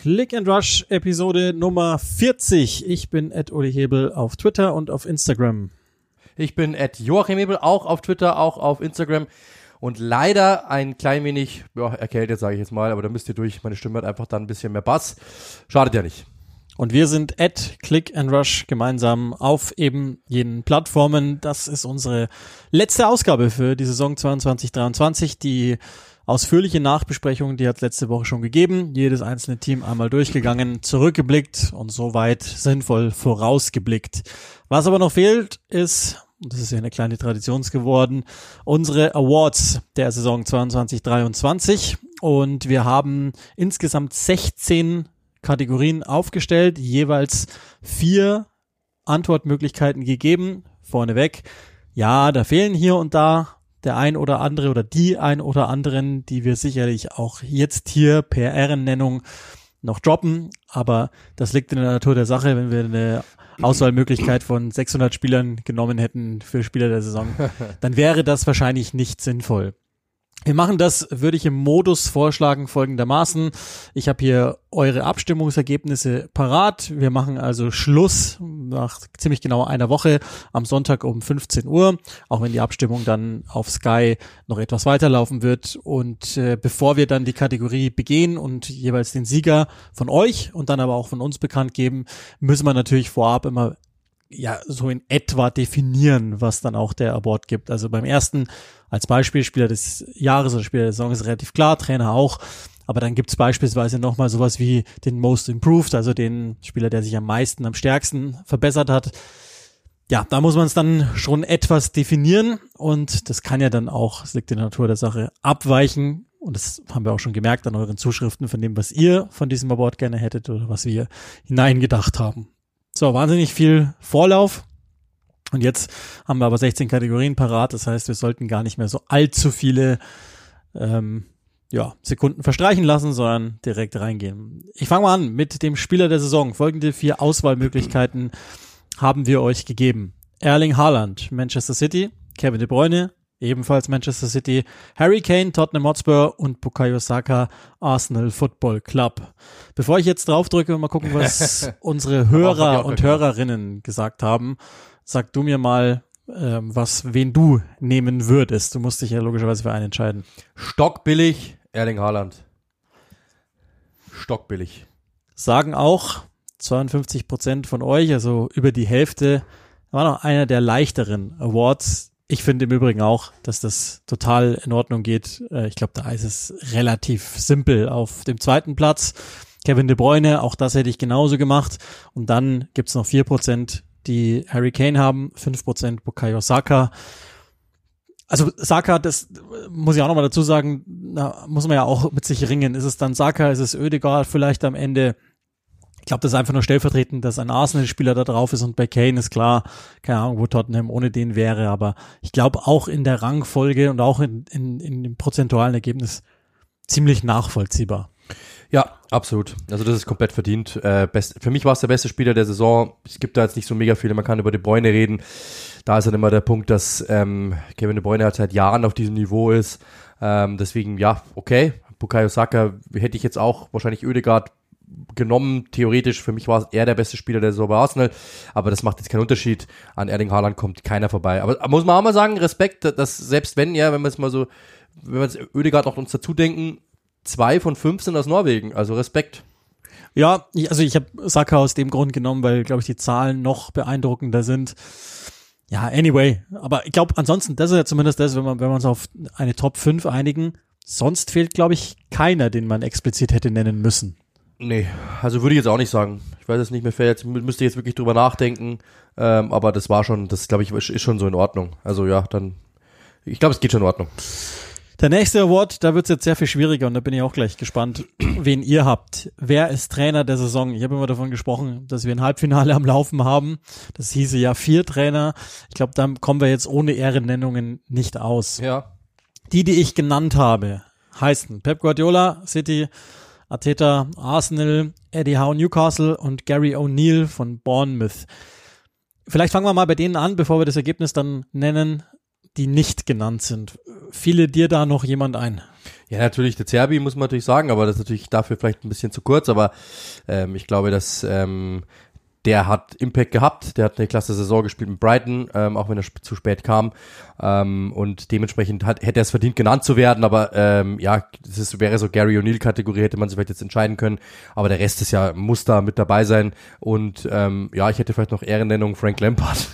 Click and Rush Episode Nummer 40. Ich bin Ed Uli Hebel auf Twitter und auf Instagram. Ich bin Ed Joachim Hebel, auch auf Twitter, auch auf Instagram. Und leider ein klein wenig ja, erkältet, sage ich jetzt mal, aber da müsst ihr durch. Meine Stimme hat einfach dann ein bisschen mehr Bass. Schadet ja nicht. Und wir sind at Click and Rush gemeinsam auf eben jenen Plattformen. Das ist unsere letzte Ausgabe für die Saison 22-23. Die ausführliche Nachbesprechung, die hat letzte Woche schon gegeben. Jedes einzelne Team einmal durchgegangen, zurückgeblickt und soweit sinnvoll vorausgeblickt. Was aber noch fehlt, ist, und das ist ja eine kleine Tradition geworden, unsere Awards der Saison 22-23. Und wir haben insgesamt 16 Kategorien aufgestellt, jeweils vier Antwortmöglichkeiten gegeben. Vorneweg, ja, da fehlen hier und da der ein oder andere oder die ein oder anderen, die wir sicherlich auch jetzt hier per Ehrennennung noch droppen. Aber das liegt in der Natur der Sache, wenn wir eine Auswahlmöglichkeit von 600 Spielern genommen hätten für Spieler der Saison, dann wäre das wahrscheinlich nicht sinnvoll. Wir machen das, würde ich im Modus vorschlagen, folgendermaßen. Ich habe hier eure Abstimmungsergebnisse parat. Wir machen also Schluss nach ziemlich genau einer Woche am Sonntag um 15 Uhr, auch wenn die Abstimmung dann auf Sky noch etwas weiterlaufen wird. Und äh, bevor wir dann die Kategorie begehen und jeweils den Sieger von euch und dann aber auch von uns bekannt geben, müssen wir natürlich vorab immer ja so in etwa definieren, was dann auch der Award gibt. Also beim ersten als Beispiel Spieler des Jahres oder Spieler der Saison ist relativ klar, Trainer auch. Aber dann gibt's beispielsweise nochmal sowas wie den Most Improved, also den Spieler, der sich am meisten, am stärksten verbessert hat. Ja, da muss man es dann schon etwas definieren und das kann ja dann auch, es liegt in der Natur der Sache, abweichen. Und das haben wir auch schon gemerkt an euren Zuschriften von dem, was ihr von diesem Award gerne hättet oder was wir hineingedacht haben. So, wahnsinnig viel Vorlauf. Und jetzt haben wir aber 16 Kategorien parat. Das heißt, wir sollten gar nicht mehr so allzu viele ähm, ja, Sekunden verstreichen lassen, sondern direkt reingehen. Ich fange mal an mit dem Spieler der Saison. Folgende vier Auswahlmöglichkeiten haben wir euch gegeben. Erling Haaland, Manchester City, Kevin De Bruyne, ebenfalls Manchester City, Harry Kane, Tottenham Hotspur und Bukayo Saka, Arsenal Football Club. Bevor ich jetzt draufdrücke, mal gucken, was unsere Hörer und Hörerinnen gesagt haben, sag du mir mal, ähm, was, wen du nehmen würdest. Du musst dich ja logischerweise für einen entscheiden. Stockbillig, Erling Haaland. Stockbillig. Sagen auch 52 Prozent von euch, also über die Hälfte, war noch einer der leichteren Awards, ich finde im Übrigen auch, dass das total in Ordnung geht. Äh, ich glaube, da ist es relativ simpel auf dem zweiten Platz. Kevin De Bruyne, auch das hätte ich genauso gemacht. Und dann gibt's noch vier Prozent, die Harry Kane haben, fünf Prozent Bukayo Saka. Also Saka, das muss ich auch nochmal dazu sagen, da muss man ja auch mit sich ringen. Ist es dann Saka, ist es Ödegaard vielleicht am Ende? Ich glaube, das ist einfach nur stellvertretend, dass ein Arsenal-Spieler da drauf ist und bei Kane ist klar, keine Ahnung, wo Tottenham ohne den wäre, aber ich glaube auch in der Rangfolge und auch in, in, in dem prozentualen Ergebnis ziemlich nachvollziehbar. Ja, absolut. Also das ist komplett verdient. Äh, best, für mich war es der beste Spieler der Saison. Es gibt da jetzt nicht so mega viele, man kann über De Bruyne reden. Da ist dann immer der Punkt, dass ähm, Kevin De Bruyne halt seit Jahren auf diesem Niveau ist. Ähm, deswegen, ja, okay. Bukayo Saka hätte ich jetzt auch wahrscheinlich Ödegaard genommen, theoretisch, für mich war er der beste Spieler der Saison bei Arsenal, aber das macht jetzt keinen Unterschied. An Erling Haaland kommt keiner vorbei. Aber muss man auch mal sagen, Respekt, dass selbst wenn, ja, wenn wir es mal so, wenn wir jetzt Ödegaard noch uns dazu denken, zwei von fünf sind aus Norwegen, also Respekt. Ja, also ich habe Saka aus dem Grund genommen, weil, glaube ich, die Zahlen noch beeindruckender sind. Ja, anyway, aber ich glaube, ansonsten, das ist ja zumindest das, wenn man, wenn wir uns auf eine Top 5 einigen, sonst fehlt, glaube ich, keiner, den man explizit hätte nennen müssen. Nee, also würde ich jetzt auch nicht sagen. Ich weiß es nicht mehr, jetzt müsste ich jetzt wirklich drüber nachdenken. Ähm, aber das war schon, das glaube ich, ist schon so in Ordnung. Also ja, dann, ich glaube, es geht schon in Ordnung. Der nächste Award, da wird es jetzt sehr viel schwieriger und da bin ich auch gleich gespannt, wen ihr habt. Wer ist Trainer der Saison? Ich habe immer davon gesprochen, dass wir ein Halbfinale am Laufen haben. Das hieße ja vier Trainer. Ich glaube, da kommen wir jetzt ohne Ehrennennungen nicht aus. Ja. Die, die ich genannt habe, heißen Pep Guardiola, City, Ateta Arsenal, Eddie Howe Newcastle und Gary O'Neill von Bournemouth. Vielleicht fangen wir mal bei denen an, bevor wir das Ergebnis dann nennen, die nicht genannt sind. Fiele dir da noch jemand ein? Ja, natürlich, der Zerbi muss man natürlich sagen, aber das ist natürlich dafür vielleicht ein bisschen zu kurz, aber ähm, ich glaube, dass ähm, der hat Impact gehabt, der hat eine klasse Saison gespielt mit Brighton, ähm, auch wenn er zu spät kam. Ähm, und dementsprechend hat, hätte er es verdient, genannt zu werden, aber ähm, ja, das ist, wäre so Gary O'Neill-Kategorie, hätte man sich vielleicht jetzt entscheiden können. Aber der Rest ist ja, muss da mit dabei sein. Und ähm, ja, ich hätte vielleicht noch Ehrennennung Frank Lampard.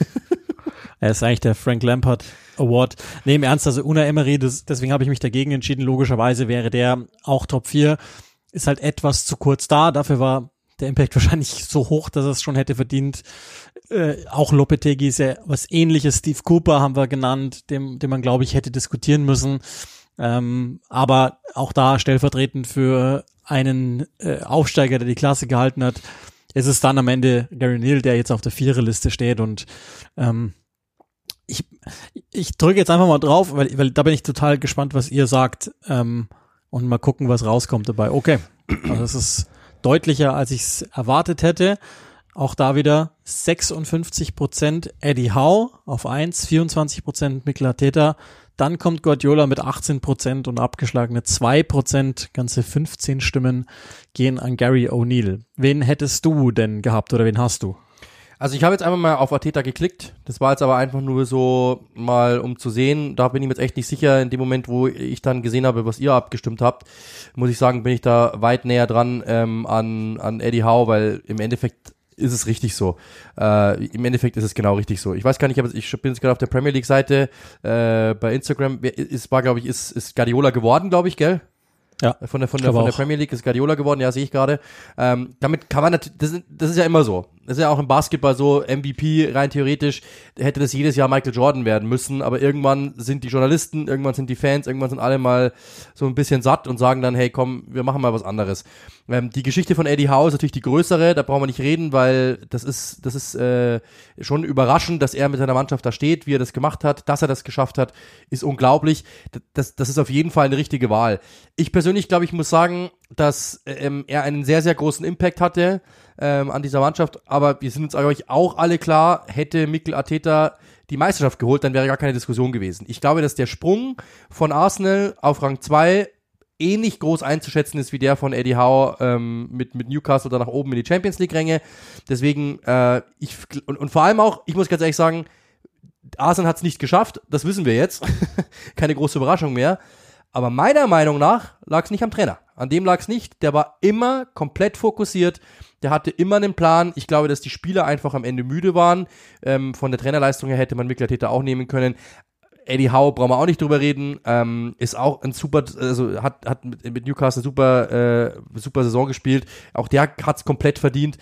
er ist eigentlich der Frank Lampard Award. Nee, im Ernst, also Una Emery, das, deswegen habe ich mich dagegen entschieden. Logischerweise wäre der auch Top 4. Ist halt etwas zu kurz da. Dafür war der Impact wahrscheinlich so hoch, dass er es schon hätte verdient. Äh, auch Lopetegi ist ja was ähnliches. Steve Cooper haben wir genannt, dem, dem man, glaube ich, hätte diskutieren müssen. Ähm, aber auch da stellvertretend für einen äh, Aufsteiger, der die Klasse gehalten hat, ist es dann am Ende Gary Neal, der jetzt auf der Viererliste steht und ähm, ich, ich drücke jetzt einfach mal drauf, weil, weil da bin ich total gespannt, was ihr sagt ähm, und mal gucken, was rauskommt dabei. Okay, also es ist deutlicher, als ich es erwartet hätte. Auch da wieder 56 Prozent Eddie Howe auf eins, 24 Prozent Mikkel Arteta. Dann kommt Guardiola mit 18 Prozent und abgeschlagene 2 Prozent, ganze 15 Stimmen gehen an Gary O'Neill. Wen hättest du denn gehabt oder wen hast du? Also ich habe jetzt einfach mal auf Arteta geklickt. Das war jetzt aber einfach nur so mal, um zu sehen. Da bin ich mir jetzt echt nicht sicher. In dem Moment, wo ich dann gesehen habe, was ihr abgestimmt habt, muss ich sagen, bin ich da weit näher dran ähm, an, an Eddie Howe, weil im Endeffekt ist es richtig so. Äh, Im Endeffekt ist es genau richtig so. Ich weiß gar nicht, aber ich bin jetzt gerade auf der Premier League Seite äh, bei Instagram. Es war, glaube ich, ist, ist Guardiola geworden, glaube ich, gell? Ja, von der, von der, von der Premier League ist Guardiola geworden, ja, sehe ich gerade. Ähm, damit kann man natürlich, das, das ist ja immer so. Das ist ja auch im Basketball so, MVP rein theoretisch hätte das jedes Jahr Michael Jordan werden müssen, aber irgendwann sind die Journalisten, irgendwann sind die Fans, irgendwann sind alle mal so ein bisschen satt und sagen dann, hey komm, wir machen mal was anderes. Ähm, die Geschichte von Eddie Howe ist natürlich die größere, da brauchen wir nicht reden, weil das ist, das ist äh, schon überraschend, dass er mit seiner Mannschaft da steht, wie er das gemacht hat, dass er das geschafft hat, ist unglaublich. Das, das ist auf jeden Fall eine richtige Wahl. Ich persönlich glaube, ich muss sagen, dass ähm, er einen sehr, sehr großen Impact hatte ähm, an dieser Mannschaft. Aber wir sind uns eigentlich auch alle klar, hätte Mikkel Arteta die Meisterschaft geholt, dann wäre gar keine Diskussion gewesen. Ich glaube, dass der Sprung von Arsenal auf Rang 2 ähnlich eh groß einzuschätzen ist wie der von Eddie Howe ähm, mit, mit Newcastle oder nach oben in die Champions League Ränge. Deswegen, äh, ich, und, und vor allem auch, ich muss ganz ehrlich sagen, Arsenal hat es nicht geschafft, das wissen wir jetzt. Keine große Überraschung mehr. Aber meiner Meinung nach lag es nicht am Trainer. An dem lag es nicht. Der war immer komplett fokussiert. Der hatte immer einen Plan. Ich glaube, dass die Spieler einfach am Ende müde waren. Ähm, von der Trainerleistung her hätte man Mikkel Täter auch nehmen können. Eddie Howe brauchen wir auch nicht drüber reden. Ähm, ist auch ein super, also hat, hat mit, mit Newcastle super, äh, super Saison gespielt. Auch der hat's komplett verdient.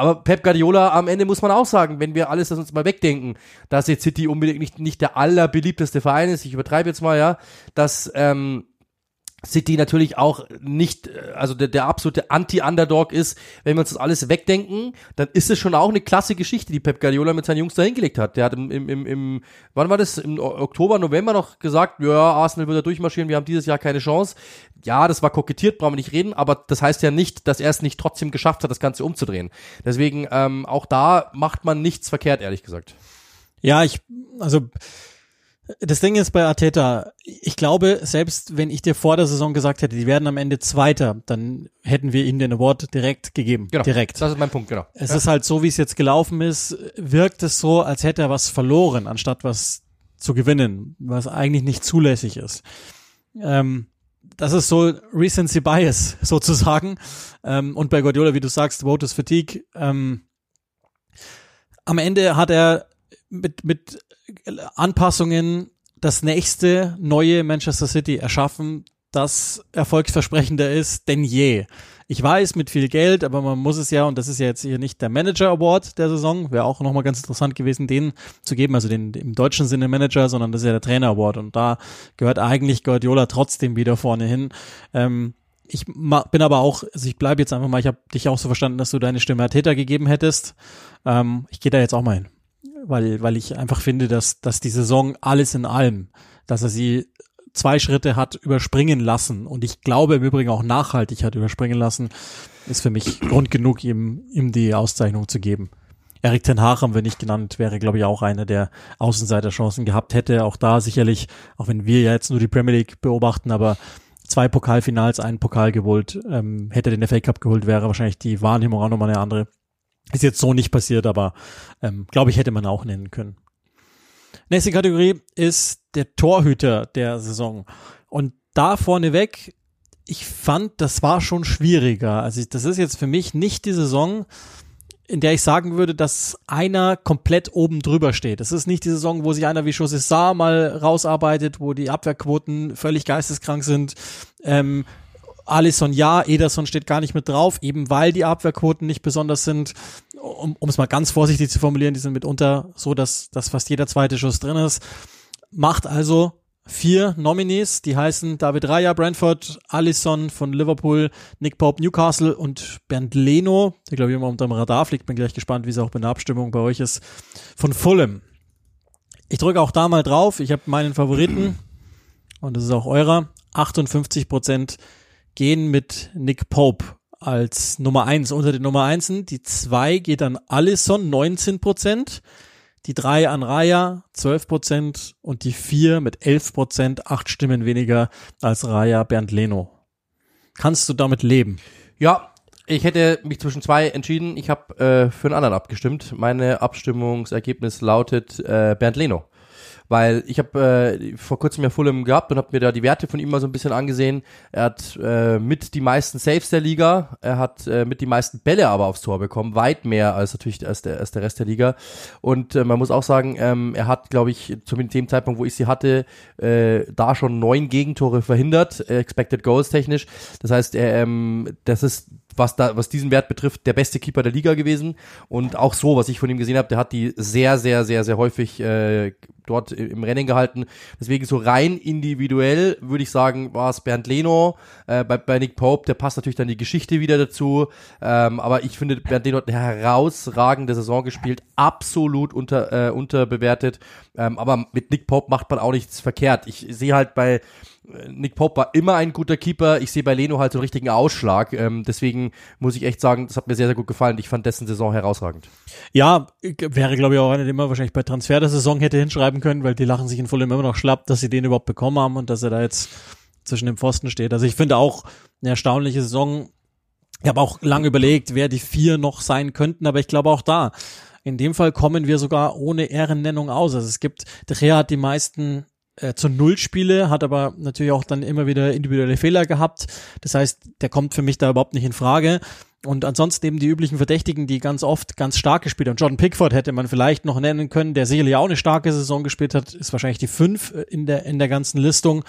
Aber Pep Guardiola am Ende muss man auch sagen, wenn wir alles das uns mal wegdenken, dass jetzt City unbedingt nicht, nicht der allerbeliebteste Verein ist, ich übertreibe jetzt mal, ja, dass ähm, City natürlich auch nicht, äh, also der, der absolute Anti-Underdog ist, wenn wir uns das alles wegdenken, dann ist es schon auch eine klasse Geschichte, die Pep Guardiola mit seinen Jungs da hingelegt hat. Der hat im, im, im, im wann war das, im Oktober, November noch gesagt, ja, Arsenal wird da durchmarschieren, wir haben dieses Jahr keine Chance. Ja, das war kokettiert, brauchen wir nicht reden, aber das heißt ja nicht, dass er es nicht trotzdem geschafft hat, das Ganze umzudrehen. Deswegen, ähm, auch da macht man nichts verkehrt, ehrlich gesagt. Ja, ich, also das Ding ist bei Arteta, ich glaube, selbst wenn ich dir vor der Saison gesagt hätte, die werden am Ende Zweiter, dann hätten wir ihnen den Award direkt gegeben. Genau. Direkt. Das ist mein Punkt, genau. Es ja. ist halt so, wie es jetzt gelaufen ist, wirkt es so, als hätte er was verloren, anstatt was zu gewinnen, was eigentlich nicht zulässig ist. Ähm, das ist so Recency Bias sozusagen. Ähm, und bei Guardiola, wie du sagst, Voters Fatigue. Ähm, am Ende hat er mit, mit Anpassungen das nächste neue Manchester City erschaffen, das erfolgsversprechender ist denn je. Ich weiß, mit viel Geld, aber man muss es ja, und das ist ja jetzt hier nicht der Manager Award der Saison, wäre auch nochmal ganz interessant gewesen, den zu geben, also den im deutschen Sinne Manager, sondern das ist ja der Trainer Award und da gehört eigentlich Guardiola trotzdem wieder vorne hin. Ähm, ich bin aber auch, also ich bleibe jetzt einfach mal, ich habe dich auch so verstanden, dass du deine Stimme Täter gegeben hättest. Ähm, ich gehe da jetzt auch mal hin weil, weil ich einfach finde, dass, dass die Saison alles in allem, dass er sie zwei Schritte hat überspringen lassen und ich glaube im Übrigen auch nachhaltig hat überspringen lassen, ist für mich Grund genug, ihm, ihm die Auszeichnung zu geben. Erik Ten Hag haben wir nicht genannt, wäre glaube ich auch einer, der Außenseiterchancen gehabt hätte. Auch da sicherlich, auch wenn wir ja jetzt nur die Premier League beobachten, aber zwei Pokalfinals, einen Pokal geholt, ähm, hätte den FA Cup geholt, wäre wahrscheinlich die Wahrnehmung auch nochmal eine andere. Ist jetzt so nicht passiert, aber ähm, glaube ich, hätte man auch nennen können. Nächste Kategorie ist der Torhüter der Saison. Und da vorneweg, ich fand, das war schon schwieriger. Also das ist jetzt für mich nicht die Saison, in der ich sagen würde, dass einer komplett oben drüber steht. Das ist nicht die Saison, wo sich einer wie José mal rausarbeitet, wo die Abwehrquoten völlig geisteskrank sind. Ähm, Alisson ja, Ederson steht gar nicht mit drauf, eben weil die Abwehrquoten nicht besonders sind. Um, um es mal ganz vorsichtig zu formulieren, die sind mitunter so, dass, dass fast jeder zweite Schuss drin ist. Macht also vier Nominees, die heißen David Raya, Brentford, Alisson von Liverpool, Nick Pope, Newcastle und Bernd Leno, der glaube ich immer unter dem Radar fliegt. Bin gleich gespannt, wie es auch bei der Abstimmung bei euch ist, von Fulham. Ich drücke auch da mal drauf. Ich habe meinen Favoriten und das ist auch eurer. 58 Prozent gehen mit Nick Pope als Nummer eins unter den Nummer einsen. Die zwei geht an Alisson, 19 Prozent die drei an Raya 12 Prozent und die vier mit 11 Prozent, acht Stimmen weniger als Raya Bernd Leno. Kannst du damit leben? Ja, ich hätte mich zwischen zwei entschieden. Ich habe äh, für einen anderen abgestimmt. Meine Abstimmungsergebnis lautet äh, Bernd Leno weil ich habe äh, vor kurzem ja Fulham gehabt und habe mir da die Werte von ihm mal so ein bisschen angesehen. Er hat äh, mit die meisten Saves der Liga, er hat äh, mit die meisten Bälle aber aufs Tor bekommen, weit mehr als natürlich als der, als der Rest der Liga. Und äh, man muss auch sagen, ähm, er hat, glaube ich, zu dem Zeitpunkt, wo ich sie hatte, äh, da schon neun Gegentore verhindert, äh, expected goals technisch. Das heißt, er, ähm, das ist was da, was diesen Wert betrifft, der beste Keeper der Liga gewesen. Und auch so, was ich von ihm gesehen habe, der hat die sehr, sehr, sehr, sehr häufig äh, dort im Rennen gehalten. Deswegen so rein individuell würde ich sagen, war es Bernd Leno. Äh, bei, bei Nick Pope, der passt natürlich dann die Geschichte wieder dazu. Ähm, aber ich finde, Bernd Leno hat eine herausragende Saison gespielt, absolut unter, äh, unterbewertet. Ähm, aber mit Nick Pope macht man auch nichts verkehrt. Ich sehe halt bei Nick Pope war immer ein guter Keeper. Ich sehe bei Leno halt so einen richtigen Ausschlag. Ähm, deswegen muss ich echt sagen, das hat mir sehr, sehr gut gefallen. Ich fand dessen Saison herausragend. Ja, wäre, glaube ich, auch einer, den man wahrscheinlich bei Transfer der Saison hätte hinschreiben können, weil die lachen sich in Fulham immer noch schlapp, dass sie den überhaupt bekommen haben und dass er da jetzt zwischen dem Pfosten steht. Also ich finde auch eine erstaunliche Saison. Ich habe auch lange überlegt, wer die vier noch sein könnten, aber ich glaube auch da. In dem Fall kommen wir sogar ohne Ehrennennung aus. Also es gibt, De Gea hat die meisten äh, zu Null Spiele, hat aber natürlich auch dann immer wieder individuelle Fehler gehabt. Das heißt, der kommt für mich da überhaupt nicht in Frage. Und ansonsten eben die üblichen Verdächtigen, die ganz oft ganz stark gespielt haben. Jordan Pickford hätte man vielleicht noch nennen können, der sicherlich auch eine starke Saison gespielt hat, ist wahrscheinlich die fünf in der, in der ganzen Listung.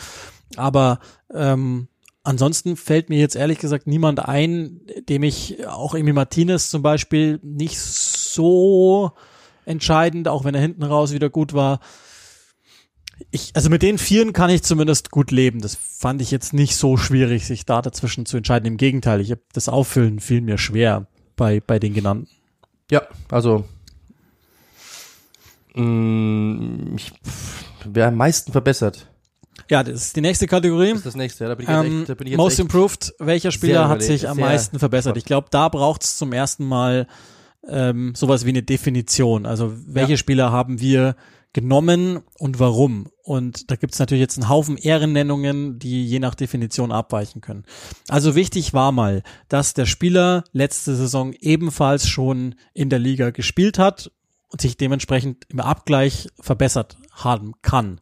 Aber ähm, ansonsten fällt mir jetzt ehrlich gesagt niemand ein, dem ich auch Emi Martinez zum Beispiel nicht so entscheidend, auch wenn er hinten raus wieder gut war, ich, also mit den Vieren kann ich zumindest gut leben. Das fand ich jetzt nicht so schwierig, sich da dazwischen zu entscheiden. Im Gegenteil, ich habe das Auffüllen fiel mir schwer bei, bei den genannten. Ja, also mh, mm, ich, wer am meisten verbessert. Ja, das ist die nächste Kategorie. Das ist das nächste, da bin ich jetzt ähm, echt, da bin ich jetzt Most Improved, welcher Spieler hat sich am meisten verbessert? Ich glaube, da braucht es zum ersten Mal ähm, sowas wie eine Definition. Also welche ja. Spieler haben wir genommen und warum. Und da gibt's natürlich jetzt einen Haufen Ehrennennungen, die je nach Definition abweichen können. Also wichtig war mal, dass der Spieler letzte Saison ebenfalls schon in der Liga gespielt hat und sich dementsprechend im Abgleich verbessert haben kann.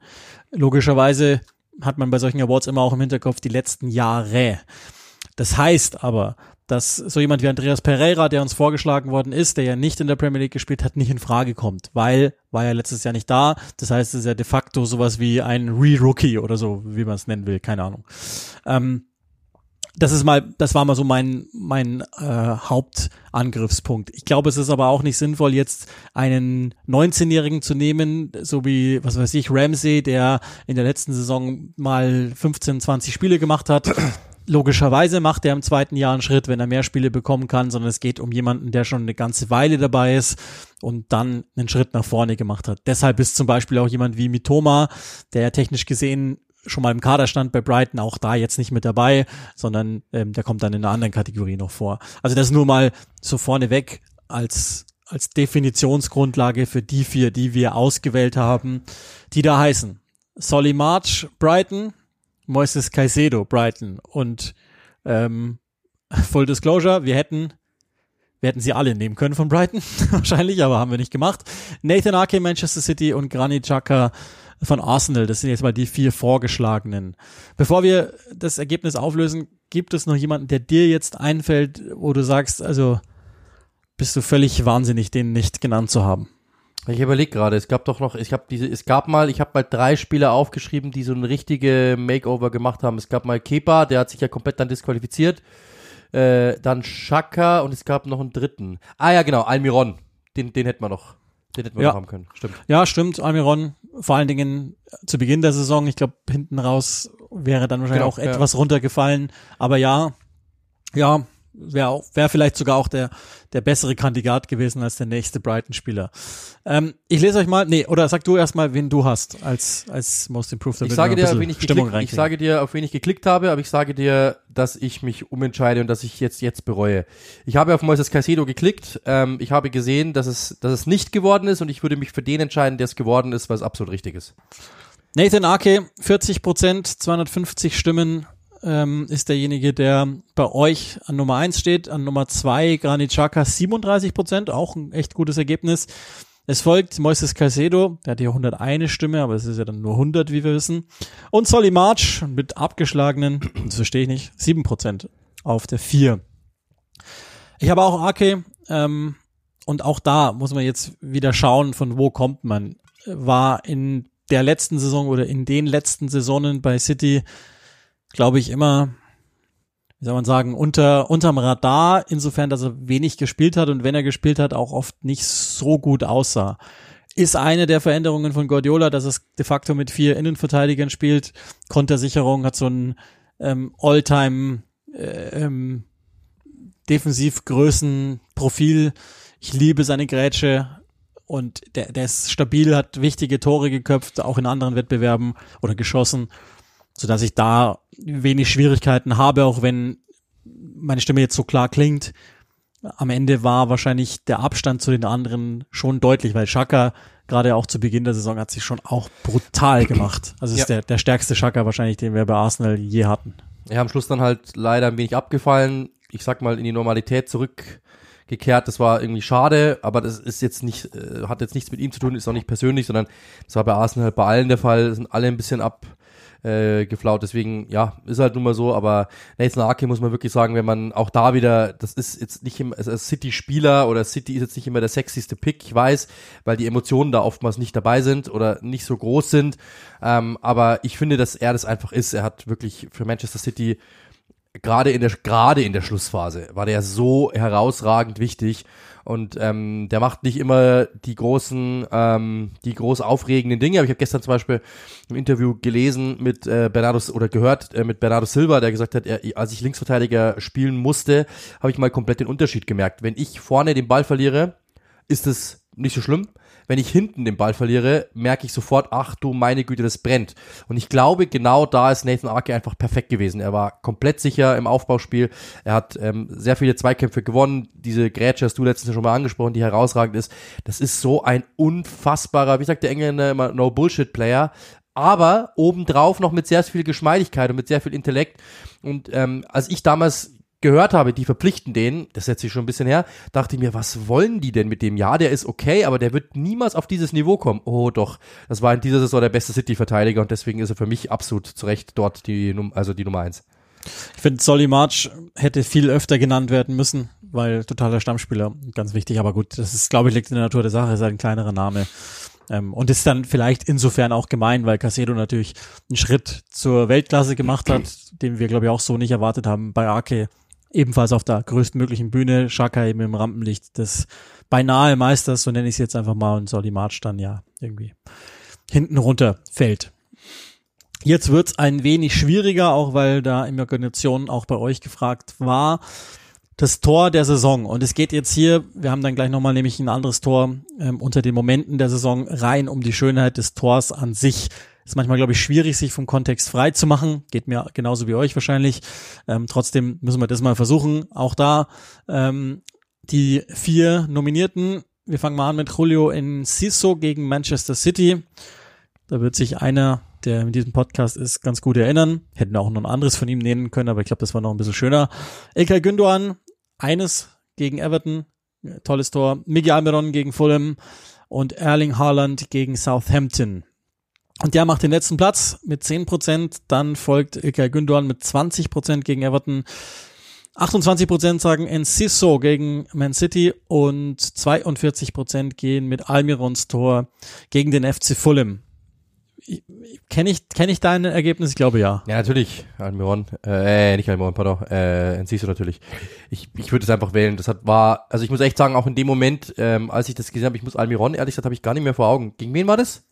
Logischerweise hat man bei solchen Awards immer auch im Hinterkopf die letzten Jahre. Das heißt aber, dass so jemand wie Andreas Pereira, der uns vorgeschlagen worden ist, der ja nicht in der Premier League gespielt hat, nicht in Frage kommt, weil war ja letztes Jahr nicht da. Das heißt, es ist ja de facto sowas wie ein Re-Rookie oder so, wie man es nennen will, keine Ahnung. Ähm, das ist mal, das war mal so mein mein äh, Hauptangriffspunkt. Ich glaube, es ist aber auch nicht sinnvoll, jetzt einen 19-Jährigen zu nehmen, so wie was weiß ich Ramsey, der in der letzten Saison mal 15, 20 Spiele gemacht hat logischerweise macht er im zweiten Jahr einen Schritt, wenn er mehr Spiele bekommen kann, sondern es geht um jemanden, der schon eine ganze Weile dabei ist und dann einen Schritt nach vorne gemacht hat. Deshalb ist zum Beispiel auch jemand wie Mitoma, der ja technisch gesehen schon mal im Kader stand bei Brighton, auch da jetzt nicht mit dabei, sondern ähm, der kommt dann in einer anderen Kategorie noch vor. Also das nur mal so vorneweg als als Definitionsgrundlage für die vier, die wir ausgewählt haben, die da heißen. Solly March, Brighton, Moises Caicedo, Brighton. Und ähm, Full Disclosure, wir hätten wir hätten sie alle nehmen können von Brighton, wahrscheinlich, aber haben wir nicht gemacht. Nathan Ake, Manchester City und Granit Xhaka von Arsenal. Das sind jetzt mal die vier vorgeschlagenen. Bevor wir das Ergebnis auflösen, gibt es noch jemanden, der dir jetzt einfällt, wo du sagst, also bist du völlig wahnsinnig, den nicht genannt zu haben? Ich überlege gerade, es gab doch noch, ich habe diese, es gab mal, ich habe mal drei Spieler aufgeschrieben, die so ein richtige Makeover gemacht haben. Es gab mal Kepa, der hat sich ja komplett dann disqualifiziert. Äh, dann Shaka und es gab noch einen dritten. Ah ja, genau, Almiron. Den, den hätten wir noch. Den hätten wir Ja. noch haben können. Stimmt. Ja, stimmt, Almiron, vor allen Dingen zu Beginn der Saison, ich glaube, hinten raus wäre dann wahrscheinlich Genau, auch ja. etwas runtergefallen. Aber ja, ja, wäre wäre vielleicht sogar auch der, der bessere Kandidat gewesen als der nächste Brighton-Spieler. Ähm, ich lese euch mal, nee, oder sag du erstmal, wen du hast als, als Most Improved. Ich sage dir, wen ich, geklickt, ich sage dir, auf wen ich geklickt habe, aber ich sage dir, dass ich mich umentscheide und dass ich jetzt jetzt bereue. Ich habe auf Moises Caicedo geklickt. Ähm, ich habe gesehen, dass es, dass es nicht geworden ist und ich würde mich für den entscheiden, der es geworden ist, was absolut richtig ist. Nathan Ake, 40 Prozent, 250 Stimmen, ähm, ist derjenige, der bei euch an Nummer eins steht. An Nummer zwei Granit Xhaka 37 Prozent, auch ein echt gutes Ergebnis. Es folgt Moises Caicedo, der hat hier 101 Stimme, aber es ist ja dann nur 100, wie wir wissen. Und Solly March mit abgeschlagenen, das verstehe ich nicht, 7 Prozent auf der 4. Ich habe auch Ake, ähm, und auch da muss man jetzt wieder schauen, von wo kommt man. War in der letzten Saison oder in den letzten Saisonen bei City, glaube ich, immer, wie soll man sagen, unter, unterm Radar, insofern, dass er wenig gespielt hat und wenn er gespielt hat, auch oft nicht so gut aussah. Ist eine der Veränderungen von Guardiola, dass es de facto mit vier Innenverteidigern spielt. Kontersicherung hat so ein ähm, All-Time äh, ähm, Defensivgrößenprofil. Ich liebe seine Grätsche und der, der ist stabil, hat wichtige Tore geköpft, auch in anderen Wettbewerben oder geschossen, so dass ich da wenig Schwierigkeiten habe, auch wenn meine Stimme jetzt so klar klingt. Am Ende war wahrscheinlich der Abstand zu den anderen schon deutlich, weil Schaka gerade auch zu Beginn der Saison hat sich schon auch brutal gemacht. Also ist Ja. der, der stärkste Schaka wahrscheinlich, den wir bei Arsenal je hatten. Ja, am Schluss dann halt leider ein wenig abgefallen. Ich sag mal in die Normalität zurückgekehrt. Das war irgendwie schade, aber das ist jetzt nicht, äh, hat jetzt nichts mit ihm zu tun, ist auch nicht persönlich, sondern das war bei Arsenal halt bei allen der Fall, sind alle ein bisschen ab äh, geflaut. Deswegen, ja, ist halt nun mal so, aber Nathan Ake muss man wirklich sagen, wenn man auch da wieder, das ist jetzt nicht immer, also als City-Spieler oder City ist jetzt nicht immer der sexyste Pick, ich weiß, weil die Emotionen da oftmals nicht dabei sind oder nicht so groß sind. Ähm, aber ich finde, dass er das einfach ist. Er hat wirklich für Manchester City gerade in der gerade in der Schlussphase war der so herausragend wichtig und ähm, der macht nicht immer die großen ähm, die groß aufregenden Dinge aber ich habe gestern zum Beispiel im Interview gelesen mit äh, Bernardo oder gehört äh, mit Bernardo Silva der gesagt hat er, als ich Linksverteidiger spielen musste habe ich mal komplett den Unterschied gemerkt wenn ich vorne den Ball verliere ist es nicht so schlimm. Wenn ich hinten den Ball verliere, merke ich sofort, ach du meine Güte, das brennt. Und ich glaube, genau da ist Nathan Ake einfach perfekt gewesen. Er war komplett sicher im Aufbauspiel. Er hat ähm, sehr viele Zweikämpfe gewonnen. Diese Grätsche hast du letztens schon mal angesprochen, die herausragend ist. Das ist so ein unfassbarer, wie sagt der Engländer immer, No-Bullshit-Player. Aber obendrauf noch mit sehr viel Geschmeidigkeit und mit sehr viel Intellekt. Und ähm, als ich damals gehört habe, die verpflichten den, das setzt sich schon ein bisschen her, dachte ich mir, was wollen die denn mit dem? Ja, der ist okay, aber der wird niemals auf dieses Niveau kommen. Oh doch, das war in dieser Saison der beste City-Verteidiger und deswegen ist er für mich absolut zu Recht dort die, also die Nummer eins. Ich finde, Solly March hätte viel öfter genannt werden müssen, weil totaler Stammspieler, ganz wichtig, aber gut, das ist, glaube ich, liegt in der Natur der Sache, ist halt ein kleinerer Name. Ähm, und ist dann vielleicht insofern auch gemein, weil Casedo natürlich einen Schritt zur Weltklasse gemacht hat, den wir, glaube ich, auch so nicht erwartet haben. Bei Ake ebenfalls auf der größtmöglichen Bühne, Shaka eben im Rampenlicht des beinahe Meisters, so nenne ich es jetzt einfach mal, und Solly March dann ja irgendwie hinten runter fällt. Jetzt wird's ein wenig schwieriger, auch weil da Imagination auch bei euch gefragt war. Das Tor der Saison. Und es geht jetzt hier, wir haben dann gleich nochmal nämlich ein anderes Tor ähm, unter den Momenten der Saison rein um die Schönheit des Tors an sich. Ist manchmal, glaube ich, schwierig, sich vom Kontext frei zu machen. Geht mir genauso wie euch wahrscheinlich. Ähm, trotzdem müssen wir das mal versuchen. Auch da ähm, die vier Nominierten. Wir fangen mal an mit Julio Enciso gegen Manchester City. Da wird sich einer der in diesem Podcast ist, ganz gut erinnern. Hätten auch noch ein anderes von ihm nehmen können, aber ich glaube, das war noch ein bisschen schöner. Ilkay Gündoğan, eines gegen Everton, tolles Tor. Miguel Almiron gegen Fulham und Erling Haaland gegen Southampton. Und der macht den letzten Platz mit 10%, dann folgt Ilkay Gündoğan mit 20% gegen Everton. 28% sagen Enciso gegen Man City und 42% gehen mit Almirons Tor gegen den FC Fulham. Kenne ich, kenn ich dein Ergebnis? Ich glaube ja. Ja, natürlich. Almiron. Äh, nicht Almiron, pardon. Äh, Enciso natürlich. Ich, ich würde es einfach wählen. Das hat, war, also ich muss echt sagen, auch in dem Moment, ähm, als ich das gesehen habe, ich muss Almiron, ehrlich gesagt, habe ich gar nicht mehr vor Augen. Gegen wen war das?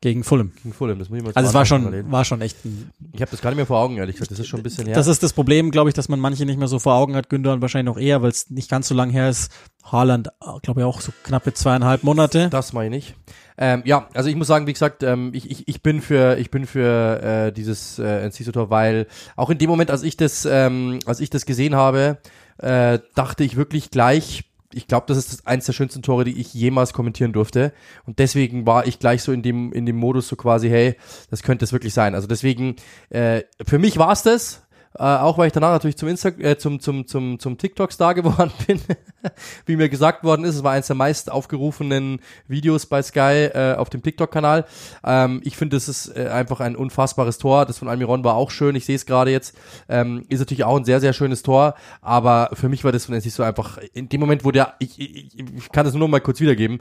Gegen Fulham. Gegen Fulham, das muss ich mal Also es war schon, war schon echt ein Ich habe das gar nicht mehr vor Augen, ehrlich gesagt. Das ist schon ein bisschen her. Das ist das Problem, glaube ich, dass man manche nicht mehr so vor Augen hat. Gündogan wahrscheinlich noch eher, weil es nicht ganz so lang her ist. Haaland, glaube ich, auch so knappe zweieinhalb Monate. Das meine ich. Ähm, ja, also ich muss sagen, wie gesagt, ähm, ich, ich, ich bin für ich bin für äh, dieses äh, Enciso-Tor, weil auch in dem Moment, als ich das ähm, als ich das gesehen habe, äh, dachte ich wirklich gleich, ich glaube, das ist eins der schönsten Tore, die ich jemals kommentieren durfte. Und deswegen war ich gleich so in dem, in dem Modus so quasi, hey, das könnte es wirklich sein. Also deswegen, äh, für mich war es das. Äh, auch weil ich danach natürlich zum Insta äh, zum, zum, zum, zum TikTok-Star geworden bin. Wie mir gesagt worden ist, es war eines der meist aufgerufenen Videos bei Sky äh, auf dem TikTok-Kanal. Ähm, ich finde, es ist äh, einfach ein unfassbares Tor. Das von Almiron war auch schön. Ich sehe es gerade jetzt. Ähm, ist natürlich auch ein sehr, sehr schönes Tor. Aber für mich war das von NC so einfach, in dem Moment, wo der, ich, ich, ich kann das nur noch mal kurz wiedergeben.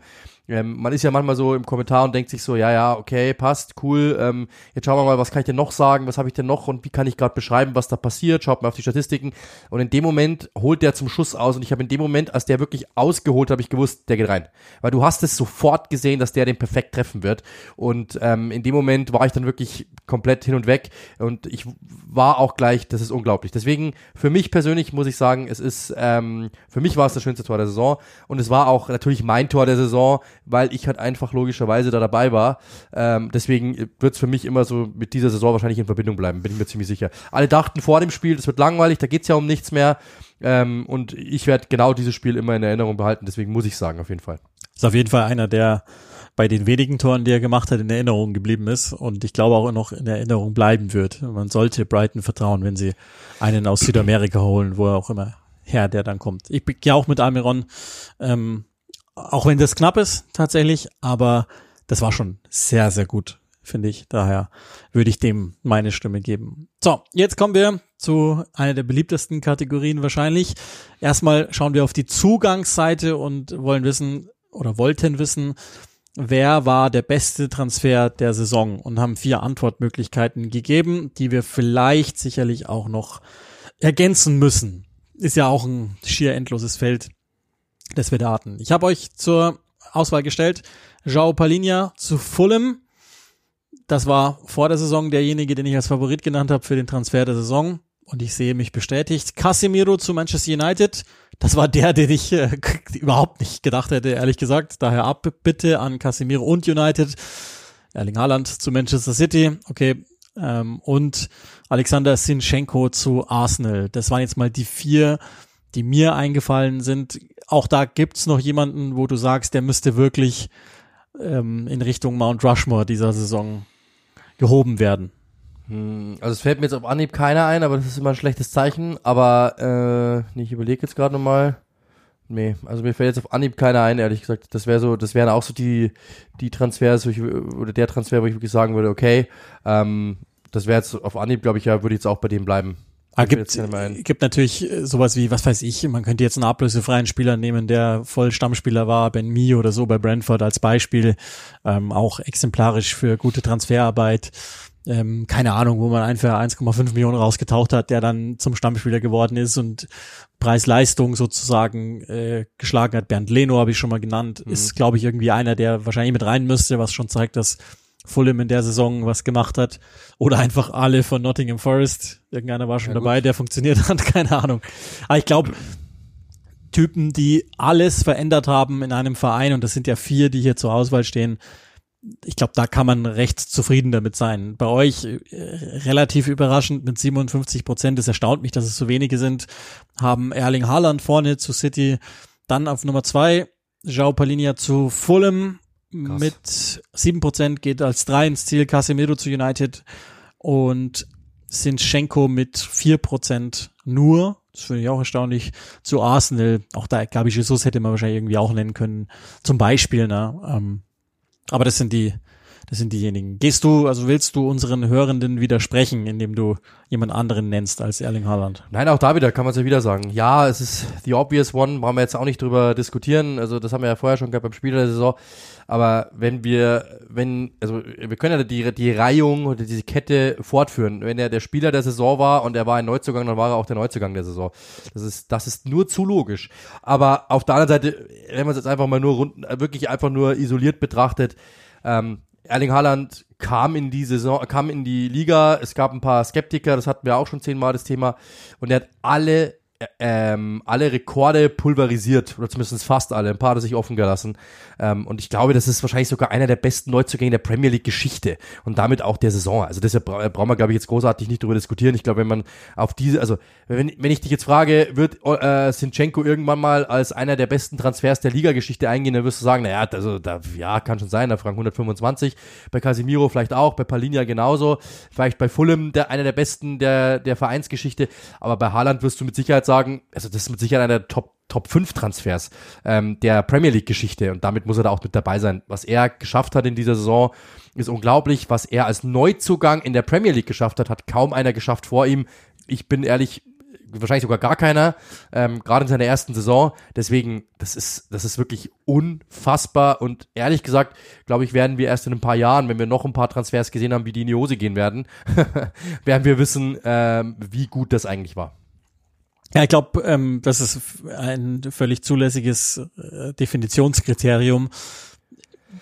Ähm, man ist ja manchmal so im Kommentar und denkt sich so, ja, ja, okay, passt, cool. Ähm, jetzt schauen wir mal, was kann ich denn noch sagen, was habe ich denn noch und wie kann ich gerade beschreiben, was da passiert. Schaut mal auf die Statistiken. Und in dem Moment holt der zum Schuss aus und ich habe in dem Moment, als der wirklich ausgeholt, habe ich gewusst, der geht rein, weil du hast es sofort gesehen, dass der den perfekt treffen wird. Und ähm, in dem Moment war ich dann wirklich komplett hin und weg und ich war auch gleich, das ist unglaublich. Deswegen für mich persönlich muss ich sagen, es ist ähm, für mich war es das schönste Tor der Saison und es war auch natürlich mein Tor der Saison weil ich halt einfach logischerweise da dabei war. Ähm, deswegen wird es für mich immer so mit dieser Saison wahrscheinlich in Verbindung bleiben, bin ich mir ziemlich sicher. Alle dachten vor dem Spiel, das wird langweilig, da geht's ja um nichts mehr. Ähm, und ich werde genau dieses Spiel immer in Erinnerung behalten, deswegen muss ich sagen, auf jeden Fall. Ist auf jeden Fall einer, der bei den wenigen Toren, die er gemacht hat, in Erinnerung geblieben ist und ich glaube auch noch in Erinnerung bleiben wird. Man sollte Brighton vertrauen, wenn sie einen aus Südamerika holen, wo er auch immer her der dann kommt. Ich gehe auch mit Almiron. Ähm, auch wenn das knapp ist, tatsächlich, aber das war schon sehr, sehr gut, finde ich. Daher würde ich dem meine Stimme geben. So, jetzt kommen wir zu einer der beliebtesten Kategorien wahrscheinlich. Erstmal schauen wir auf die Zugangsseite und wollen wissen oder wollten wissen, wer war der beste Transfer der Saison und haben vier Antwortmöglichkeiten gegeben, die wir vielleicht sicherlich auch noch ergänzen müssen. Ist ja auch ein schier endloses Feld das wir Daten. Ich habe euch zur Auswahl gestellt João Palinha zu Fulham. Das war vor der Saison derjenige, den ich als Favorit genannt habe für den Transfer der Saison. Und ich sehe mich bestätigt. Casemiro zu Manchester United. Das war der, den ich äh, überhaupt nicht gedacht hätte, ehrlich gesagt. Daher ab bitte an Casemiro und United. Erling Haaland zu Manchester City. Okay. Ähm, und Alexander Sinchenko zu Arsenal. Das waren jetzt mal die vier, die mir eingefallen sind auch da gibt's noch jemanden, wo du sagst, der müsste wirklich ähm, in Richtung Mount Rushmore dieser Saison gehoben werden. Hm, also es fällt mir jetzt auf Anhieb keiner ein, aber das ist immer ein schlechtes Zeichen. Aber äh, ich überlege jetzt gerade nochmal. Nee, also mir fällt jetzt auf Anhieb keiner ein, ehrlich gesagt. Das wäre so, das wären auch so die, die Transfers, wo ich, oder der Transfer, wo ich wirklich sagen würde, okay, ähm, das wäre jetzt auf Anhieb, glaube ich, ja, würde ich jetzt auch bei dem bleiben. Ah, gibt, gibt natürlich äh, sowas wie, was weiß ich, man könnte jetzt einen ablösefreien Spieler nehmen, der voll Stammspieler war, Ben Mee oder so bei Brentford als Beispiel, ähm, auch exemplarisch für gute Transferarbeit. Ähm, keine Ahnung, wo man einfach 1,5 Millionen rausgetaucht hat, der dann zum Stammspieler geworden ist und Preis-Leistung sozusagen äh, geschlagen hat. Bernd Leno habe ich schon mal genannt, mhm. ist, glaube ich, irgendwie einer, der wahrscheinlich mit rein müsste, was schon zeigt, dass Fulham in der Saison was gemacht hat. Oder einfach alle von Nottingham Forest. Irgendeiner war schon ja, dabei, der funktioniert hat, keine Ahnung. Aber ich glaube, Typen, die alles verändert haben in einem Verein, und das sind ja vier, die hier zur Auswahl stehen, ich glaube, da kann man recht zufrieden damit sein. Bei euch äh, relativ überraschend mit 57 Prozent. Es erstaunt mich, dass es so wenige sind. Haben Erling Haaland vorne zu City. Dann auf Nummer zwei João Palinia zu Fulham Mit sieben Prozent geht als drei ins Ziel, Casemiro zu United und Sinchenko mit vier Prozent nur. Das finde ich auch erstaunlich. Zu Arsenal, auch da Gabi Jesus hätte man wahrscheinlich irgendwie auch nennen können. Zum Beispiel, ne? Ähm, aber das sind die, das sind diejenigen. Gehst du, also willst du unseren Hörenden widersprechen, indem du jemand anderen nennst als Erling Haaland? Nein, auch da wieder kann man es ja wieder sagen. Ja, es ist the obvious one, brauchen wir jetzt auch nicht drüber diskutieren. Also das haben wir ja vorher schon gehabt beim Spiel der Saison. Aber wenn wir, wenn, also wir können ja die, die Reihung oder diese Kette fortführen. Wenn er der Spieler der Saison war und er war ein Neuzugang, dann war er auch der Neuzugang der Saison. Das ist, das ist nur zu logisch. Aber auf der anderen Seite, wenn man es jetzt einfach mal nur rund, wirklich einfach nur isoliert betrachtet, ähm, Erling Haaland kam in die Saison, kam in die Liga. Es gab ein paar Skeptiker, das hatten wir auch schon zehnmal das Thema. Und er hat alle ähm, alle Rekorde pulverisiert, oder zumindest fast alle, ein paar hat er sich offen gelassen. Ähm, und ich glaube, das ist wahrscheinlich sogar einer der besten Neuzugänge der Premier League Geschichte und damit auch der Saison. Also deshalb bra brauchen wir, glaube ich, jetzt großartig nicht darüber diskutieren. Ich glaube, wenn man auf diese, also wenn, wenn ich dich jetzt frage, wird äh, Sinchenko irgendwann mal als einer der besten Transfers der Liga-Geschichte eingehen, dann wirst du sagen, naja, also da, ja, kann schon sein, da Frank 125, bei Casimiro vielleicht auch, bei Palinia genauso, vielleicht bei Fulham der, einer der besten der, der Vereinsgeschichte, aber bei Haaland wirst du mit Sicherheit sagen, also das ist mit Sicherheit einer der Top Top 5 Transfers ähm, der Premier League Geschichte und damit muss er da auch mit dabei sein. Was er geschafft hat in dieser Saison ist unglaublich. Was er als Neuzugang in der Premier League geschafft hat, hat kaum einer geschafft vor ihm. Ich bin ehrlich, wahrscheinlich sogar gar keiner, ähm, gerade in seiner ersten Saison. Deswegen, das ist, das ist wirklich unfassbar und ehrlich gesagt, glaube ich, werden wir erst in ein paar Jahren, wenn wir noch ein paar Transfers gesehen haben, wie die in die Hose gehen werden, werden wir wissen, ähm, wie gut das eigentlich war. Ja, ich glaube, ähm, das ist ein völlig zulässiges äh, Definitionskriterium.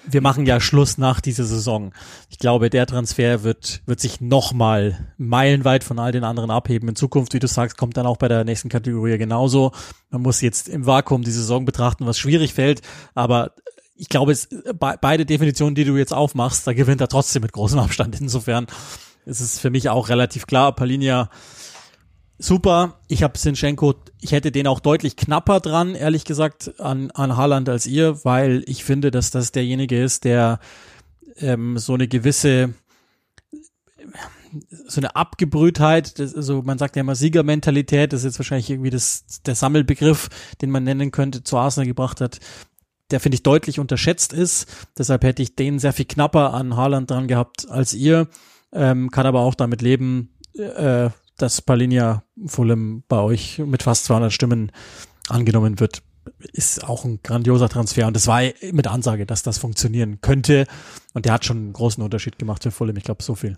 Wir machen ja Schluss nach dieser Saison. Ich glaube, der Transfer wird, wird sich nochmal meilenweit von all den anderen abheben. In Zukunft, wie du sagst, kommt dann auch bei der nächsten Kategorie genauso. Man muss jetzt im Vakuum die Saison betrachten, was schwierig fällt. Aber ich glaube, es, be beide Definitionen, die du jetzt aufmachst, da gewinnt er trotzdem mit großem Abstand. Insofern ist es für mich auch relativ klar. Palinia super. Ich habe Sinchenko, ich hätte den auch deutlich knapper dran, ehrlich gesagt, an, an Haaland als ihr, weil ich finde, dass das derjenige ist, der ähm, so eine gewisse so eine Abgebrühtheit, das, also man sagt ja immer Siegermentalität, das ist jetzt wahrscheinlich irgendwie das, der Sammelbegriff, den man nennen könnte, zu Arsenal gebracht hat, der finde ich deutlich unterschätzt ist. Deshalb hätte ich den sehr viel knapper an Haaland dran gehabt als ihr, ähm, kann aber auch damit leben, äh, dass Palinia Fulham bei euch mit fast 200 Stimmen angenommen wird, ist auch ein grandioser Transfer. Und es war mit Ansage, dass das funktionieren könnte. Und der hat schon einen großen Unterschied gemacht für Fulham. Ich glaube, so viel.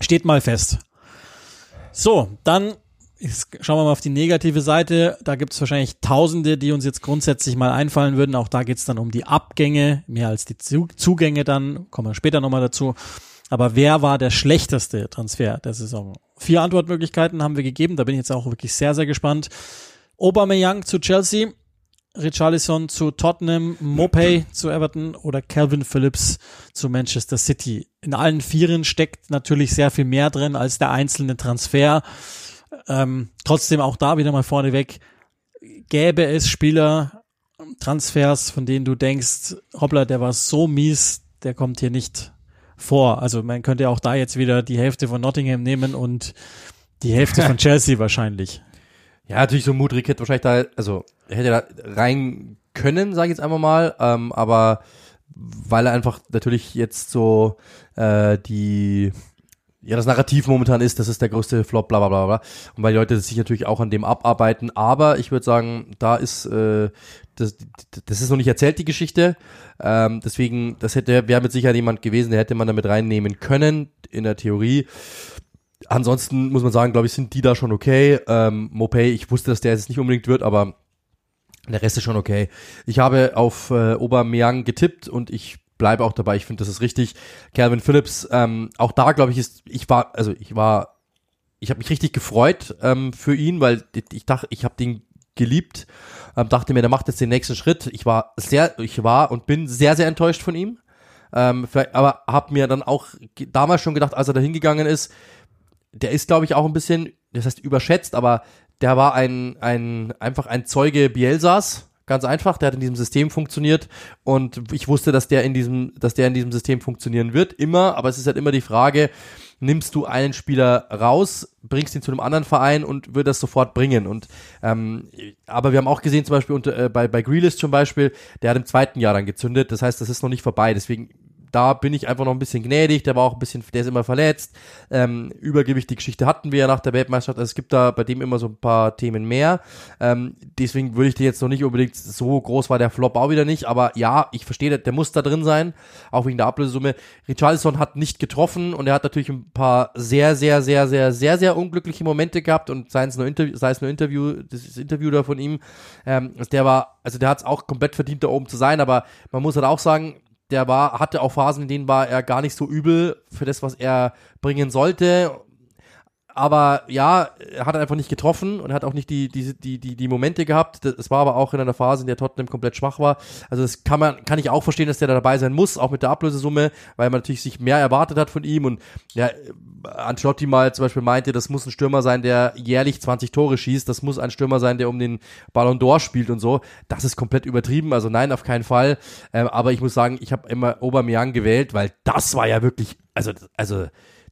Steht mal fest. So, dann schauen wir mal auf die negative Seite. Da gibt es wahrscheinlich Tausende, die uns jetzt grundsätzlich mal einfallen würden. Auch da geht es dann um die Abgänge, mehr als die Zugänge dann. Kommen wir später nochmal dazu. Aber wer war der schlechteste Transfer der Saison? Vier Antwortmöglichkeiten haben wir gegeben. Da bin ich jetzt auch wirklich sehr, sehr gespannt. Aubameyang zu Chelsea, Richarlison zu Tottenham, Mopey zu Everton oder Calvin Phillips zu Manchester City. In allen Vieren steckt natürlich sehr viel mehr drin als der einzelne Transfer. Ähm, trotzdem auch da wieder mal vorneweg, gäbe es Spieler, Transfers, von denen du denkst, hoppla, der war so mies, der kommt hier nicht vor. Also man könnte ja auch da jetzt wieder die Hälfte von Nottingham nehmen und die Hälfte von Chelsea wahrscheinlich. Ja, natürlich so Mudrik hätte wahrscheinlich da, also hätte da rein können, sage ich jetzt einfach mal, ähm, aber weil er einfach natürlich jetzt so äh, die ja, das Narrativ momentan ist, das ist der größte Flop, bla bla bla bla. Und weil die Leute sich natürlich auch an dem abarbeiten. Aber ich würde sagen, da ist, äh, das, das ist noch nicht erzählt, die Geschichte. Ähm, deswegen, das hätte, wäre mit Sicherheit jemand gewesen, der hätte man damit reinnehmen können, in der Theorie. Ansonsten muss man sagen, glaube ich, sind die da schon okay. Ähm, Mopay, ich wusste, dass der jetzt nicht unbedingt wird, aber der Rest ist schon okay. Ich habe auf äh, Aubameyang getippt und ich bleibe auch dabei, ich finde, das ist richtig. Calvin Phillips, ähm, auch da glaube ich, ist, ich war, also ich war, ich habe mich richtig gefreut ähm, für ihn, weil ich dachte, ich habe den geliebt, ähm, dachte mir, der macht jetzt den nächsten Schritt. Ich war sehr, ich war und bin sehr, sehr enttäuscht von ihm. Ähm, aber habe mir dann auch damals schon gedacht, als er da hingegangen ist, der ist, glaube ich, auch ein bisschen, das heißt überschätzt, aber der war ein, ein, einfach ein Zeuge Bielsas, Ganz einfach, der hat in diesem System funktioniert und ich wusste, dass der in diesem, dass der in diesem System funktionieren wird, immer, aber es ist halt immer die Frage, nimmst du einen Spieler raus, bringst ihn zu einem anderen Verein und wird das sofort bringen. Und ähm, aber wir haben auch gesehen, zum Beispiel unter, äh, bei, bei Grealish zum Beispiel, der hat im zweiten Jahr dann gezündet. Das heißt, das ist noch nicht vorbei. Deswegen da bin ich einfach noch ein bisschen gnädig, der war auch ein bisschen, der ist immer verletzt. Ähm, Übergewicht, die Geschichte hatten wir ja nach der Weltmeisterschaft, also es gibt da bei dem immer so ein paar Themen mehr. Ähm, deswegen würde ich dir jetzt noch nicht unbedingt, so groß war der Flop auch wieder nicht, aber ja, ich verstehe, der, muss da drin sein, auch wegen der Ablösesumme. Richarlison hat nicht getroffen und er hat natürlich ein paar sehr, sehr, sehr, sehr, sehr, sehr unglückliche Momente gehabt und sei es nur Interview, sei es nur Interview, das Interview da von ihm, ähm, der war, also der hat es auch komplett verdient, da oben zu sein, aber man muss halt auch sagen, der war, hatte auch Phasen, in denen war er gar nicht so übel für das, was er bringen sollte. Aber ja, er hat einfach nicht getroffen und hat auch nicht die, die, die, die, die Momente gehabt. Es war aber auch in einer Phase, in der Tottenham komplett schwach war. Also das kann man, kann ich auch verstehen, dass der da dabei sein muss, auch mit der Ablösesumme, weil man natürlich sich mehr erwartet hat von ihm und ja, Ancelotti mal zum Beispiel meinte, das muss ein Stürmer sein, der jährlich 20 Tore schießt, das muss ein Stürmer sein, der um den Ballon d'Or spielt und so. Das ist komplett übertrieben, also nein, auf keinen Fall. Ähm, aber ich muss sagen, ich habe immer Aubameyang gewählt, weil das war ja wirklich, also, also,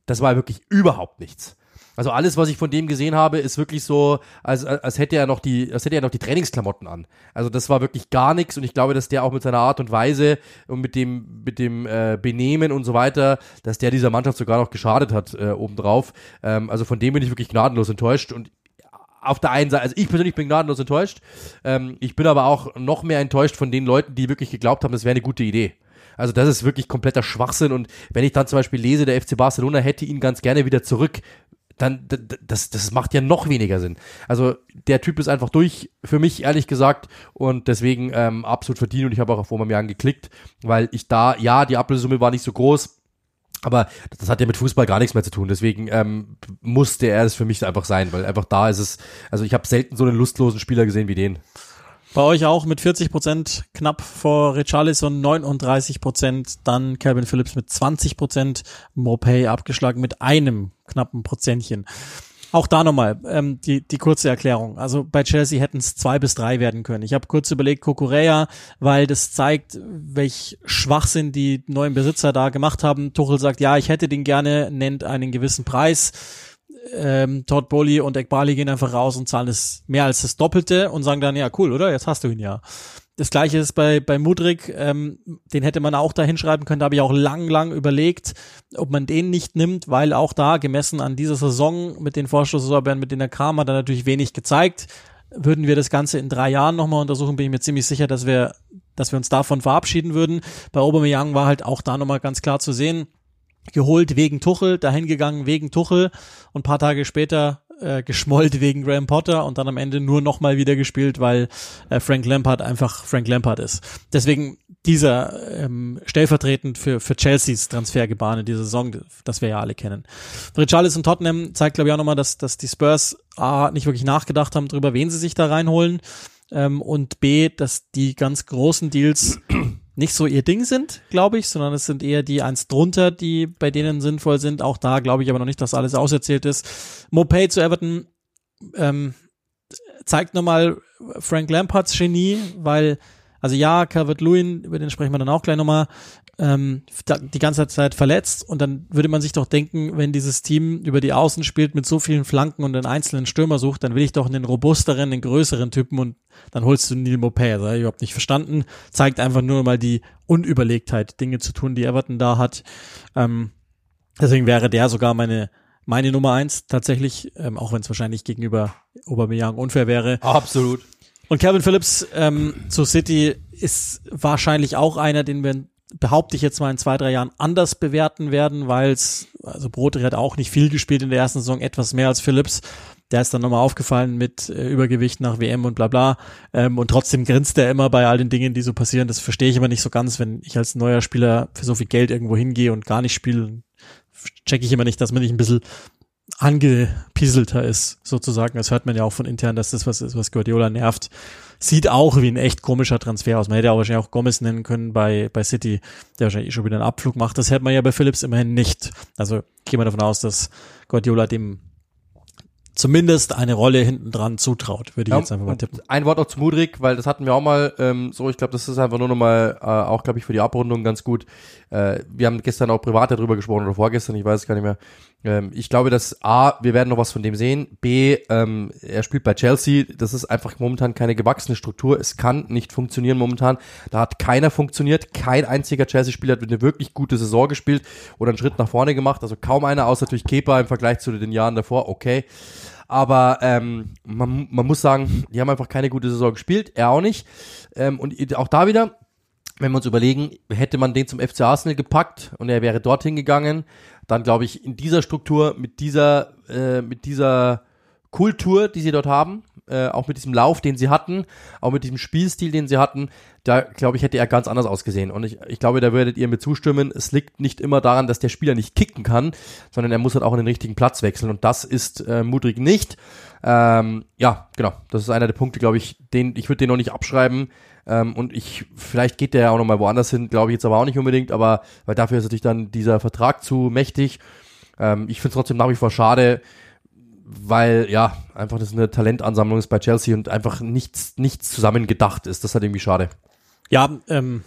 das war wirklich überhaupt nichts. Also alles, was ich von dem gesehen habe, ist wirklich so, als, als hätte er noch die, als hätte er noch die Trainingsklamotten an. Also das war wirklich gar nichts und ich glaube, dass der auch mit seiner Art und Weise und mit dem, mit dem äh, Benehmen und so weiter, dass der dieser Mannschaft sogar noch geschadet hat äh, obendrauf. Ähm, also von dem bin ich wirklich gnadenlos enttäuscht und auf der einen Seite, also ich persönlich bin gnadenlos enttäuscht. Ähm, ich bin aber auch noch mehr enttäuscht von den Leuten, die wirklich geglaubt haben, das wäre eine gute Idee. Also das ist wirklich kompletter Schwachsinn und wenn ich dann zum Beispiel lese, der FC Barcelona hätte ihn ganz gerne wieder zurück, dann das, das macht ja noch weniger Sinn. Also der Typ ist einfach durch, für mich ehrlich gesagt, und deswegen ähm, absolut verdient und ich habe auch auf Aubameyang geklickt, weil ich da, ja, die Ablösesumme war nicht so groß, aber das hat ja mit Fußball gar nichts mehr zu tun. Deswegen ähm, musste er es für mich einfach sein, weil einfach da ist es, also ich habe selten so einen lustlosen Spieler gesehen wie den. Bei euch auch mit 40 Prozent knapp vor Richarlison, 39 Prozent, dann Calvin Phillips mit 20 Prozent, Mopay abgeschlagen mit einem knappen Prozentchen. Auch da nochmal ähm, die, die kurze Erklärung. Also bei Chelsea hätten es zwei bis drei werden können. Ich habe kurz überlegt, Kokorea, weil das zeigt, welch Schwachsinn die neuen Besitzer da gemacht haben. Tuchel sagt, ja, ich hätte den gerne, nennt einen gewissen Preis ähm, Todd Bowley und Ekbali gehen einfach raus und zahlen es mehr als das Doppelte und sagen dann, ja cool, oder? Jetzt hast du ihn ja. Das gleiche ist bei, bei Mudrik, ähm, den hätte man auch da hinschreiben können, da habe ich auch lang, lang überlegt, ob man den nicht nimmt, weil auch da, gemessen an dieser Saison mit den Vorschusslorbeeren, mit denen er kam, hat er natürlich wenig gezeigt. Würden wir das Ganze in drei Jahren nochmal untersuchen, bin ich mir ziemlich sicher, dass wir, dass wir uns davon verabschieden würden. Bei Aubameyang war halt auch da nochmal ganz klar zu sehen, geholt wegen Tuchel, dahin gegangen wegen Tuchel und paar Tage später äh, geschmollt wegen Graham Potter und dann am Ende nur nochmal wieder gespielt, weil äh, Frank Lampard einfach Frank Lampard ist. Deswegen dieser ähm, stellvertretend für, für Chelseas Transfergebane diese Saison, das wir ja alle kennen. Richarlison Tottenham zeigt, glaube ich, auch nochmal, dass, dass die Spurs A, nicht wirklich nachgedacht haben darüber, wen sie sich da reinholen ähm, und B, dass die ganz großen Deals nicht so ihr Ding sind, glaube ich, sondern es sind eher die eins drunter, die bei denen sinnvoll sind. Auch da glaube ich aber noch nicht, dass alles auserzählt ist. Mopay zu Everton ähm, zeigt nochmal Frank Lampards Genie, weil, also ja, Calvert Lewin, über den sprechen wir dann auch gleich nochmal, ähm, die ganze Zeit verletzt und dann würde man sich doch denken, wenn dieses Team über die Außen spielt mit so vielen Flanken und einen einzelnen Stürmer sucht, dann will ich doch einen robusteren, einen größeren Typen und dann holst du Neil Mopay. Das habe ich überhaupt nicht verstanden. Zeigt einfach nur mal die Unüberlegtheit, Dinge zu tun, die Everton da hat. Ähm, deswegen wäre der sogar meine meine Nummer eins tatsächlich, ähm, auch wenn es wahrscheinlich gegenüber Aubameyang unfair wäre. Absolut. Und Kevin Phillips ähm, zu City ist wahrscheinlich auch einer, den wir behaupte ich jetzt mal in zwei, drei Jahren anders bewerten werden, weil es, also Brotri hat auch nicht viel gespielt in der ersten Saison, etwas mehr als Phillips. Der ist dann nochmal aufgefallen mit äh, Übergewicht nach WM und bla bla. Ähm, und trotzdem grinst er immer bei all den Dingen, die so passieren. Das verstehe ich immer nicht so ganz, wenn ich als neuer Spieler für so viel Geld irgendwo hingehe und gar nicht spiele. Checke ich immer nicht, dass man nicht ein bisschen angepieselter ist, sozusagen. Das hört man ja auch von intern, dass das was ist, was Guardiola nervt. Sieht auch wie ein echt komischer Transfer aus. Man hätte auch wahrscheinlich auch Gomez nennen können bei, bei City, der wahrscheinlich schon wieder einen Abflug macht. Das hätte man ja bei Phillips immerhin nicht. Also gehen wir davon aus, dass Guardiola dem zumindest eine Rolle hinten dran zutraut, würde ich Ja, jetzt einfach mal tippen. Ein Wort noch zu Mudrik, weil das hatten wir auch mal ähm, so. Ich glaube, das ist einfach nur nochmal, äh, auch glaube ich für die Abrundung ganz gut. Äh, wir haben gestern auch privat darüber gesprochen oder vorgestern, ich weiß es gar nicht mehr. Ähm, ich glaube, dass A, wir werden noch was von dem sehen. B, ähm, er spielt bei Chelsea. Das ist einfach momentan keine gewachsene Struktur. Es kann nicht funktionieren momentan. Da hat keiner funktioniert. Kein einziger Chelsea-Spieler hat eine wirklich gute Saison gespielt oder einen Schritt nach vorne gemacht. Also kaum einer, außer natürlich Kepa im Vergleich zu den Jahren davor. Okay. Aber ähm, man, man muss sagen, die haben einfach keine gute Saison gespielt, er auch nicht. Ähm, und auch da wieder, wenn wir uns überlegen, hätte man den zum FC Arsenal gepackt und er wäre dorthin gegangen, dann glaube ich, in dieser Struktur, mit dieser, äh, mit dieser Kultur, die sie dort haben, äh, auch mit diesem Lauf, den sie hatten, auch mit diesem Spielstil, den sie hatten, da glaube ich, hätte er ganz anders ausgesehen. Und ich, ich glaube, da würdet ihr mir zustimmen, es liegt nicht immer daran, dass der Spieler nicht kicken kann, sondern er muss halt auch an den richtigen Platz wechseln. Und das ist äh, Mudrik nicht. Ähm, ja, genau. Das ist einer der Punkte, glaube ich, den, ich würde den noch nicht abschreiben. Ähm, und ich, vielleicht geht der ja auch noch mal woanders hin, glaube ich jetzt aber auch nicht unbedingt, aber weil dafür ist natürlich dann dieser Vertrag zu mächtig. Ähm, ich finde es trotzdem nach wie vor schade, weil ja, einfach das eine Talentansammlung ist bei Chelsea und einfach nichts, nichts zusammengedacht ist. Das ist halt irgendwie schade. Ja, ähm,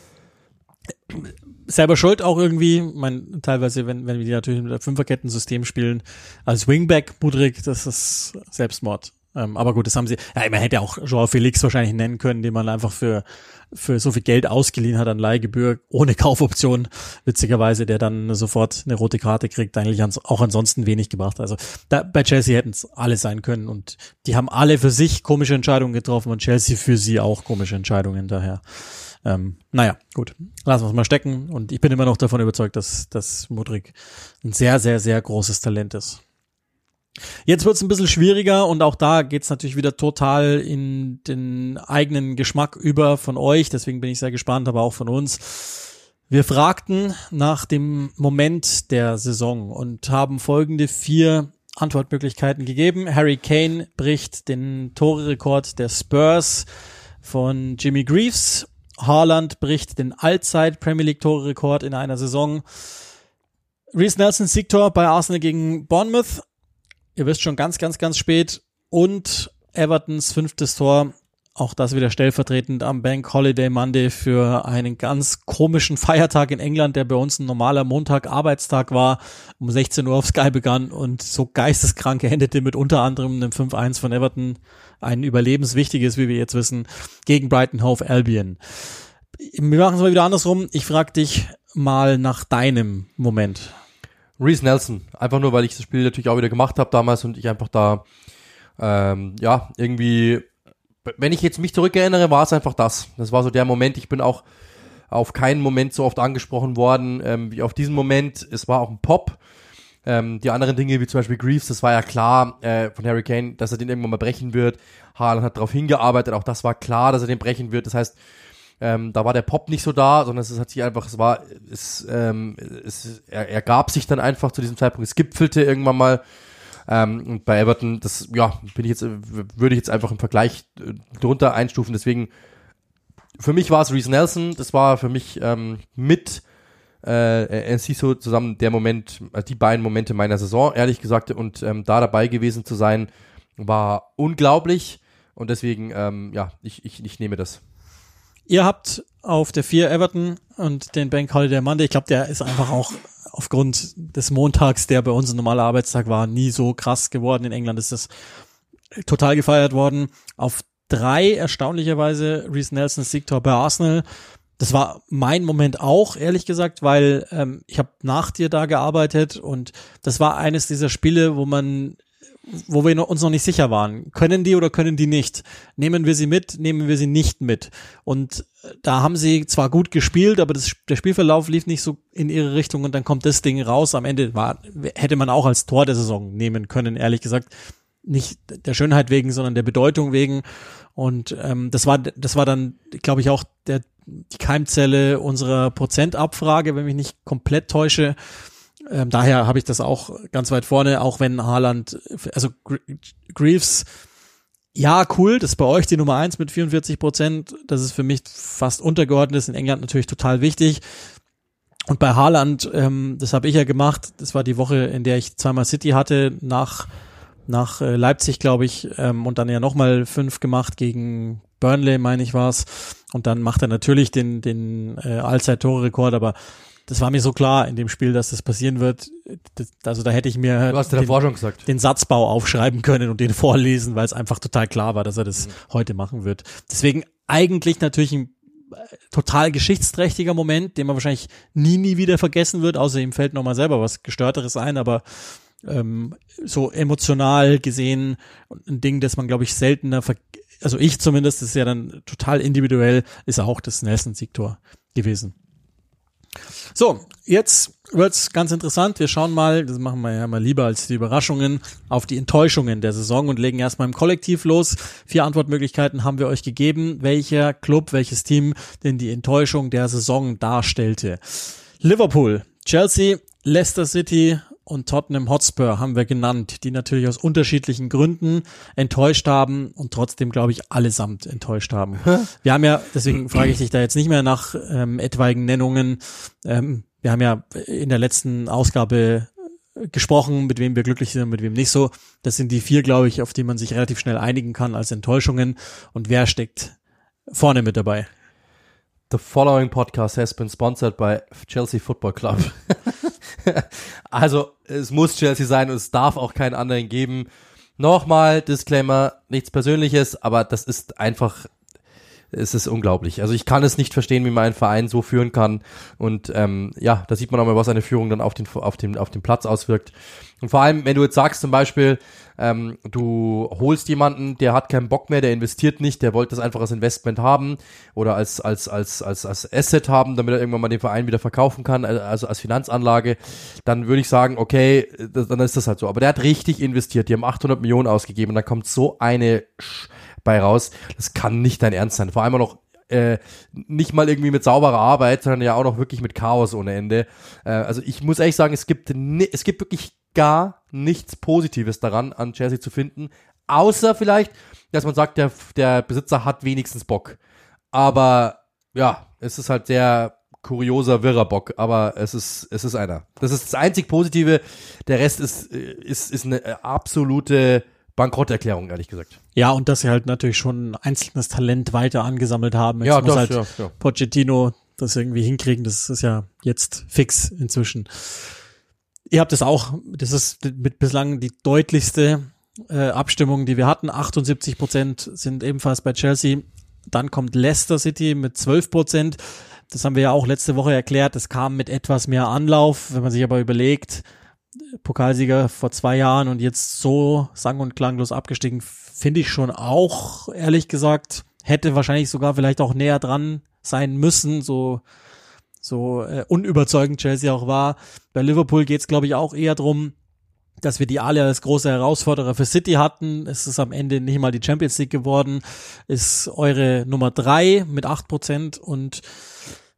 selber schuld auch irgendwie. Ich mein, teilweise, wenn, wenn wir die natürlich mit einem Fünferkettensystem spielen, als Wingback Mudrik, das ist Selbstmord. Ähm, aber gut, das haben sie, ja, man hätte auch Joao Felix wahrscheinlich nennen können, den man einfach für, für so viel Geld ausgeliehen hat an Leihgebühr, ohne Kaufoption, witzigerweise, der dann sofort eine rote Karte kriegt, eigentlich auch ansonsten wenig gebracht. Also da, bei Chelsea hätten es alle sein können und die haben alle für sich komische Entscheidungen getroffen und Chelsea für sie auch komische Entscheidungen daher. Ähm, naja, gut. Lassen wir es mal stecken. Und ich bin immer noch davon überzeugt, dass, dass Mudrik ein sehr, sehr, sehr großes Talent ist. Jetzt wird es ein bisschen schwieriger und auch da geht es natürlich wieder total in den eigenen Geschmack über von euch. Deswegen bin ich sehr gespannt, aber auch von uns. Wir fragten nach dem Moment der Saison und haben folgende vier Antwortmöglichkeiten gegeben. Harry Kane bricht den Tore-Rekord der Spurs von Jimmy Greaves. Haaland bricht den Allzeit Premier League Tore-Rekord in einer Saison. Reece Nelson Siegtor bei Arsenal gegen Bournemouth. Ihr wisst schon ganz, ganz, ganz spät. Und Evertons fünftes Tor. Auch das wieder stellvertretend am Bank Holiday Monday für einen ganz komischen Feiertag in England, der bei uns ein normaler Montag Arbeitstag war, um 16 Uhr auf Sky begann und so geisteskrank endete mit unter anderem einem 5-1 von Everton, ein überlebenswichtiges, wie wir jetzt wissen, gegen Brighton Hove Albion. Wir machen es mal wieder andersrum. Ich frage dich mal nach deinem Moment. Reese Nelson, einfach nur, weil ich das Spiel natürlich auch wieder gemacht habe damals und ich einfach da, ähm, ja, irgendwie, wenn ich jetzt mich zurückerinnere, war es einfach das. Das war so der Moment. Ich bin auch auf keinen Moment so oft angesprochen worden ähm, wie auf diesen Moment. Es war auch ein Pop. Ähm, die anderen Dinge, wie zum Beispiel Greaves, das war ja klar äh, von Harry Kane, dass er den irgendwann mal brechen wird. Haaland hat darauf hingearbeitet, auch das war klar, dass er den brechen wird. Das heißt, ähm, da war der Pop nicht so da, sondern es hat sich einfach, es war, es, ähm, es er, er gab sich dann einfach zu diesem Zeitpunkt, es gipfelte irgendwann mal. Ähm, und bei Everton, das, ja, bin ich jetzt, würde ich jetzt einfach im Vergleich äh, drunter einstufen. Deswegen, für mich war es Reese Nelson, das war für mich ähm, mit äh, Enciso zusammen der Moment, also die beiden Momente meiner Saison, ehrlich gesagt, und ähm, da dabei gewesen zu sein, war unglaublich. Und deswegen, ähm, ja, ich, ich, ich nehme das. Ihr habt auf der 4 Everton und den Bank Holiday Monday, ich glaube, der ist einfach auch aufgrund des Montags, der bei uns ein normaler Arbeitstag war, nie so krass geworden. In England ist das total gefeiert worden. Auf drei erstaunlicherweise Reese Nelson Siegtor bei Arsenal. Das war mein Moment auch, ehrlich gesagt, weil ähm, ich habe nach dir da gearbeitet und das war eines dieser Spiele, wo man wo wir uns noch nicht sicher waren. Können die oder können die nicht? Nehmen wir sie mit, nehmen wir sie nicht mit? Und da haben sie zwar gut gespielt, aber das, der Spielverlauf lief nicht so in ihre Richtung und dann kommt das Ding raus. Am Ende war, hätte man auch als Tor der Saison nehmen können, ehrlich gesagt. Nicht der Schönheit wegen, sondern der Bedeutung wegen. Und ähm, das war, das war dann, glaube ich, auch der, die Keimzelle unserer Prozentabfrage, wenn mich nicht komplett täusche. Ähm, daher habe ich das auch ganz weit vorne, auch wenn Haaland, also Greaves, ja, cool, das ist bei euch die Nummer eins mit 44 Prozent. Das ist für mich fast untergeordnet, ist in England natürlich total wichtig. Und bei Haaland, ähm, das habe ich ja gemacht, das war die Woche, in der ich zweimal City hatte, nach nach äh, Leipzig, glaube ich, ähm, und dann ja nochmal fünf gemacht gegen Burnley, meine ich war's. Und dann macht er natürlich den, den äh, Allzeit-Tore-Rekord, aber das war mir so klar in dem Spiel, dass das passieren wird. Das, also da hätte ich mir gesagt. den Satzbau aufschreiben können und den vorlesen, weil es einfach total klar war, dass er das heute machen wird. Deswegen eigentlich natürlich ein äh, total geschichtsträchtiger Moment, den man wahrscheinlich nie, nie wieder vergessen wird, außer ihm fällt nochmal selber was Gestörteres ein, aber ähm, so emotional gesehen ein Ding, das man, glaube ich, seltener, also ich zumindest, das ist ja dann total individuell, ist auch das Nelson-Siegtor gewesen. So, jetzt wird's ganz interessant. Wir schauen mal, das machen wir ja mal lieber als die Überraschungen, auf die Enttäuschungen der Saison und legen erstmal im Kollektiv los. Vier Antwortmöglichkeiten haben wir euch gegeben, welcher Club, welches Team denn die Enttäuschung der Saison darstellte. Liverpool, Chelsea, Leicester City und Tottenham Hotspur haben wir genannt, die natürlich aus unterschiedlichen Gründen enttäuscht haben und trotzdem, glaube ich, allesamt enttäuscht haben. Wir haben ja, deswegen frage ich dich da jetzt nicht mehr nach ähm, etwaigen Nennungen. Ähm, wir haben ja in der letzten Ausgabe gesprochen, mit wem wir glücklich sind und mit wem nicht so. Das sind die vier, glaube ich, auf die man sich relativ schnell einigen kann als Enttäuschungen. Und wer steckt vorne mit dabei? The following podcast has been sponsored by Chelsea Football Club. also, es muss Chelsea sein und es darf auch keinen anderen geben. Nochmal, Disclaimer, nichts Persönliches, aber das ist einfach, es ist unglaublich. Also ich kann es nicht verstehen, wie man einen Verein so führen kann. Und ähm, ja, da sieht man auch mal, was eine Führung dann auf den, auf den, auf den Platz auswirkt. Und vor allem, wenn du jetzt sagst zum Beispiel, ähm, du holst jemanden, der hat keinen Bock mehr, der investiert nicht, der wollte das einfach als Investment haben oder als, als, als, als, als Asset haben, damit er irgendwann mal den Verein wieder verkaufen kann, also als Finanzanlage, dann würde ich sagen, okay, das, dann ist das halt so. Aber der hat richtig investiert, die haben 800 Millionen ausgegeben und da kommt so eine Sch bei raus, das kann nicht dein Ernst sein. Vor allem noch äh, nicht mal irgendwie mit sauberer Arbeit, sondern ja auch noch wirklich mit Chaos ohne Ende. Äh, also ich muss ehrlich sagen, es gibt, es gibt wirklich gar nichts Positives daran, an Chelsea zu finden, außer vielleicht, dass man sagt, der, der Besitzer hat wenigstens Bock. Aber ja, es ist halt sehr kurioser, wirrer Bock, aber es ist, es ist einer. Das ist das einzig Positive. Der Rest ist, ist, ist eine absolute Bankrotterklärung, ehrlich gesagt. Ja, und dass sie halt natürlich schon ein einzelnes Talent weiter angesammelt haben. Jetzt Ja, muss das, halt ja, ja. Pochettino das irgendwie hinkriegen. Das ist ja jetzt fix inzwischen. Ihr habt es auch, das ist mit bislang die deutlichste äh, Abstimmung, die wir hatten. 78 Prozent sind ebenfalls bei Chelsea. Dann kommt Leicester City mit 12 Prozent. Das haben wir ja auch letzte Woche erklärt. Das kam mit etwas mehr Anlauf. Wenn man sich aber überlegt, Pokalsieger vor zwei Jahren und jetzt so sang- und klanglos abgestiegen, finde ich schon auch, ehrlich gesagt, hätte wahrscheinlich sogar vielleicht auch näher dran sein müssen, so so äh, unüberzeugend Chelsea auch war. Bei Liverpool geht es, glaube ich, auch eher drum, dass wir die alle als große Herausforderer für City hatten. Es ist am Ende nicht mal die Champions League geworden. Ist eure Nummer drei mit acht Prozent und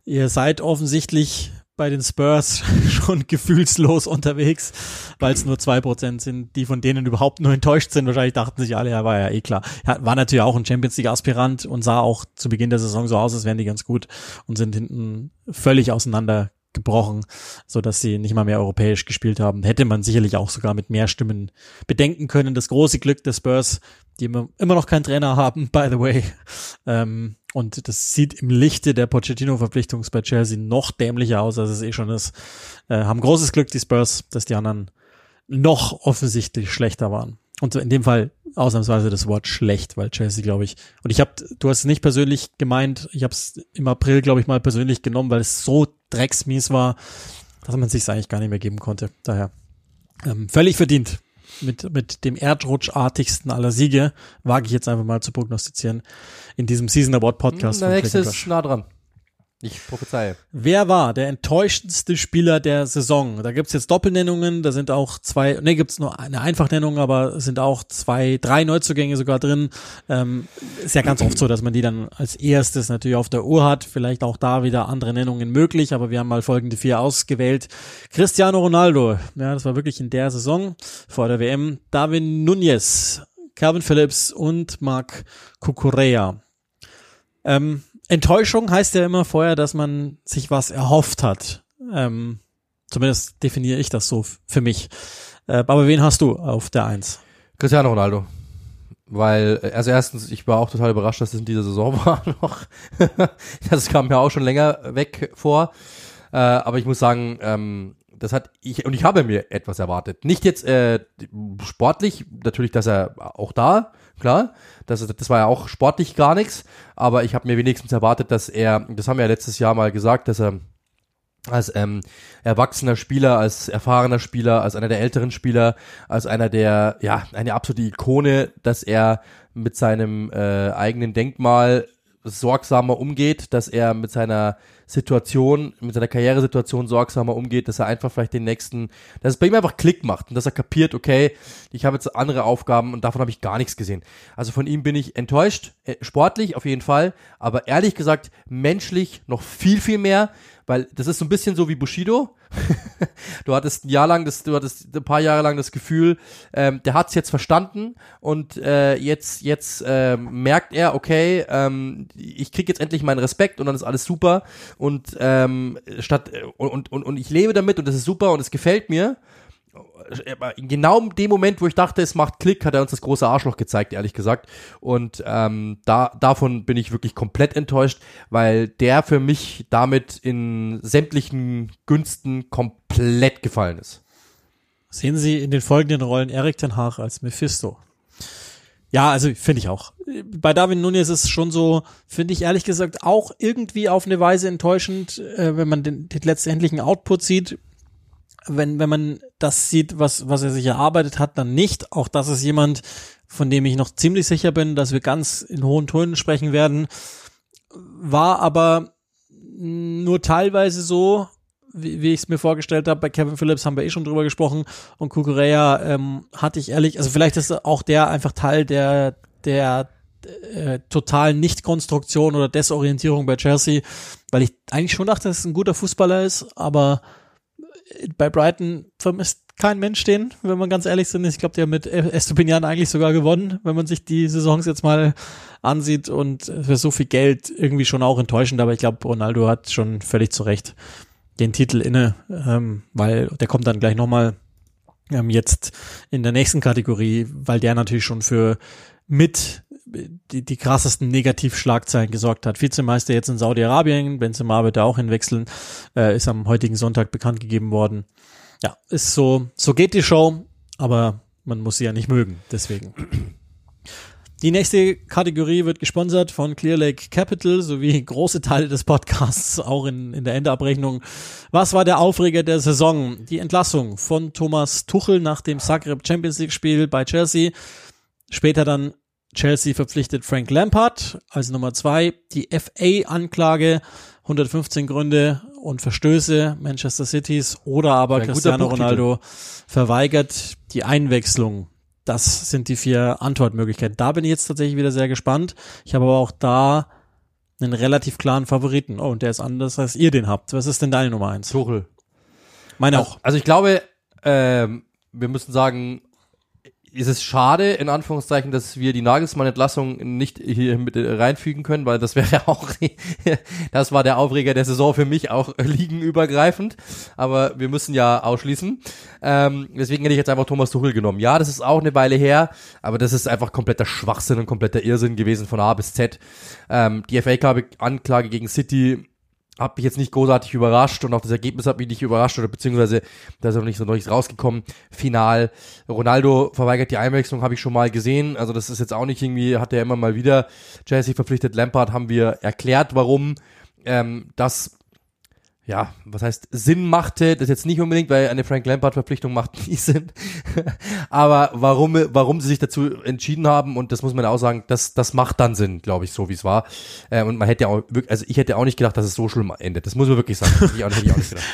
ihr seid offensichtlich bei den Spurs schon gefühlslos unterwegs, weil es nur zwei Prozent sind, die von denen überhaupt nur enttäuscht sind. Wahrscheinlich dachten sich alle, ja, war ja eh klar. Ja, war natürlich auch ein Champions League Aspirant und sah auch zu Beginn der Saison so aus, als wären die ganz gut und sind hinten völlig auseinander gebrochen, sie nicht mal mehr europäisch gespielt haben. Hätte man sicherlich auch sogar mit mehr Stimmen bedenken können. Das große Glück der Spurs, die immer, immer noch keinen Trainer haben, by the way. Ähm, und das sieht im Lichte der Pochettino-Verpflichtung bei Chelsea noch dämlicher aus, als es eh schon ist. Äh, haben großes Glück, die Spurs, dass die anderen noch offensichtlich schlechter waren. Und in dem Fall ausnahmsweise das Wort schlecht, weil Chelsea, glaube ich, und ich habe, du hast es nicht persönlich gemeint, ich habe es im April, glaube ich, mal persönlich genommen, weil es so drecksmies war, dass man sich eigentlich gar nicht mehr geben konnte. Daher ähm, völlig verdient. Mit, mit dem Erdrutschartigsten aller Siege, wage ich jetzt einfach mal zu prognostizieren, in diesem Season Award Podcast. Der von nächste ist nah dran. Ich prophezeie. Wer war der enttäuschendste Spieler der Saison? Da gibt's jetzt Doppelnennungen, da sind auch zwei, ne, gibt's nur eine Einfachnennung, aber sind auch zwei, drei Neuzugänge sogar drin. Ähm, ist ja ganz oft so, dass man die dann als erstes natürlich auf der Uhr hat. Vielleicht auch da wieder andere Nennungen möglich, aber wir haben mal folgende vier ausgewählt. Cristiano Ronaldo, ja, das war wirklich in der Saison vor der WM. Darwin Nunez, Calvin Phillips und Marc Cucurella. Ähm, Enttäuschung heißt ja immer vorher, dass man sich was erhofft hat. Ähm, zumindest definiere ich das so für mich. Äh, aber wen hast du auf der Eins? Cristiano Ronaldo. Weil, äh, also erstens, ich war auch total überrascht, dass es in dieser Saison war noch. das kam mir auch schon länger weg vor. Äh, aber ich muss sagen, ähm, das hat ich und ich habe mir etwas erwartet. Nicht jetzt äh, sportlich, natürlich, dass er auch da, klar, das, das war ja auch sportlich gar nichts, aber ich habe mir wenigstens erwartet, dass er, das haben wir ja letztes Jahr mal gesagt, dass er als ähm, erwachsener Spieler, als erfahrener Spieler, als einer der älteren Spieler, als einer der, ja, eine absolute Ikone, dass er mit seinem äh, eigenen Denkmal sorgsamer umgeht, dass er mit seiner Situation, mit seiner Karrieresituation sorgsamer umgeht, dass er einfach vielleicht den nächsten, dass es bei ihm einfach Klick macht und dass er kapiert, okay, ich habe jetzt andere Aufgaben und davon habe ich gar nichts gesehen. Also von ihm bin ich enttäuscht, äh, sportlich auf jeden Fall, aber ehrlich gesagt menschlich noch viel, viel mehr, weil das ist so ein bisschen so wie Bushido. du hattest ein Jahr lang, das, du hattest ein paar Jahre lang das Gefühl, ähm, der hat's jetzt verstanden und äh, jetzt jetzt äh, merkt er, okay, ähm, ich krieg jetzt endlich meinen Respekt und dann ist alles super und ähm, statt und, und und ich lebe damit und das ist super und es gefällt mir genau in dem Moment, wo ich dachte, es macht Klick, hat er uns das große Arschloch gezeigt, ehrlich gesagt. Und ähm, da, davon bin ich wirklich komplett enttäuscht, weil der für mich damit in sämtlichen Günsten komplett gefallen ist. Sehen Sie in den folgenden Rollen Erik Ten Hag als Mephisto? Ja, also finde ich auch. Bei Darwin Nunez ist es schon so, finde ich ehrlich gesagt auch irgendwie auf eine Weise enttäuschend, äh, wenn man den, den letztendlichen Output sieht wenn, wenn man das sieht, was, was er sich erarbeitet hat, dann nicht. Auch das ist jemand, von dem ich noch ziemlich sicher bin, dass wir ganz in hohen Tönen sprechen werden. War aber nur teilweise so, wie, wie ich es mir vorgestellt habe. Bei Kevin Phillips haben wir eh schon drüber gesprochen. Und Kukurea ähm, hatte ich ehrlich, also vielleicht ist auch der einfach Teil der, der äh, totalen Nicht-Konstruktion oder Desorientierung bei Chelsea, weil ich eigentlich schon dachte, dass es ein guter Fußballer ist, aber bei Brighton vermisst kein Mensch den, wenn man ganz ehrlich sind. Ich glaube, der mit Estupinian eigentlich sogar gewonnen, wenn man sich die Saisons jetzt mal ansieht und für so viel Geld irgendwie schon auch enttäuschend, aber ich glaube, Ronaldo hat schon völlig zu Recht den Titel inne, ähm, weil der kommt dann gleich nochmal ähm, jetzt in der nächsten Kategorie, weil der natürlich schon für mit die, die krassesten Negativschlagzeilen gesorgt hat. Vizemeister jetzt in Saudi-Arabien, Benzema wird da auch hinwechseln, äh, ist am heutigen Sonntag bekannt gegeben worden. Ja, ist so, so geht die Show, aber man muss sie ja nicht mögen, deswegen. Die nächste Kategorie wird gesponsert von Clear Lake Capital sowie große Teile des Podcasts, auch in, in der Endabrechnung. Was war der Aufreger der Saison? Die Entlassung von Thomas Tuchel nach dem Zagreb Champions League Spiel bei Chelsea. Später dann Chelsea verpflichtet Frank Lampard als Nummer zwei. Die FA-Anklage, 115 Gründe und Verstöße Manchester Cities oder aber Cristiano Ronaldo verweigert die Einwechslung. Das sind die vier Antwortmöglichkeiten. Da bin ich jetzt tatsächlich wieder sehr gespannt. Ich habe aber auch da einen relativ klaren Favoriten. Oh, und der ist anders, als ihr den habt. Was ist denn deine Nummer eins? Tuchel. Meine also, auch. Also ich glaube, ähm, wir müssen sagen, ist es schade, in Anführungszeichen, dass wir die Nagelsmann-Entlassung nicht hier mit reinfügen können, weil das wäre auch, das war der Aufreger der Saison für mich, auch liegenübergreifend. Aber wir müssen ja ausschließen. Ähm, deswegen hätte ich jetzt einfach Thomas Tuchel genommen. Ja, das ist auch eine Weile her, aber das ist einfach kompletter Schwachsinn und kompletter Irrsinn gewesen von A bis Z. Ähm, die FA-Anklage gegen City hat mich jetzt nicht großartig überrascht und auch das Ergebnis hat mich nicht überrascht oder beziehungsweise da ist auch nicht so nichts rausgekommen. Final. Ronaldo verweigert die Einwechslung, habe ich schon mal gesehen. Also das ist jetzt auch nicht irgendwie, hat er immer mal wieder Chelsea verpflichtet. Lampard haben wir erklärt, warum. Ähm, das ja, was heißt Sinn machte, das jetzt nicht unbedingt, weil eine Frank Lampard Verpflichtung macht nie Sinn. Aber warum, warum sie sich dazu entschieden haben, und das muss man auch sagen, das, das macht dann Sinn, glaube ich, so wie es war. Äh, und man hätte auch wirklich, also ich hätte auch nicht gedacht, dass es so schlimm endet. Das muss man wirklich sagen. hätte ich auch, hätte ich auch nicht gedacht.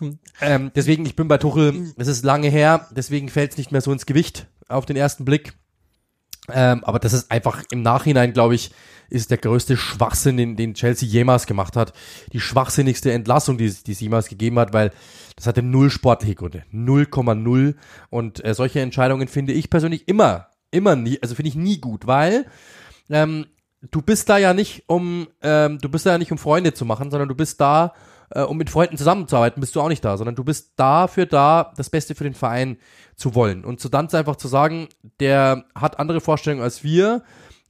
ähm, deswegen, ich bin bei Tuchel, es ist lange her, deswegen fällt es nicht mehr so ins Gewicht auf den ersten Blick. Ähm, aber das ist einfach im Nachhinein, glaube ich, ist der größte Schwachsinn, den, den Chelsea jemals gemacht hat. Die schwachsinnigste Entlassung, die, die es jemals gegeben hat, weil das hatte null sportliche Gründe. 0,0. Und äh, solche Entscheidungen finde ich persönlich immer, immer nie, also finde ich nie gut, weil ähm, du bist da ja nicht, um, ähm, du bist da ja nicht, um Freunde zu machen, sondern du bist da, äh, um mit Freunden zusammenzuarbeiten, bist du auch nicht da, sondern du bist dafür da, das Beste für den Verein zu wollen. Und zu dann einfach zu sagen, der hat andere Vorstellungen als wir,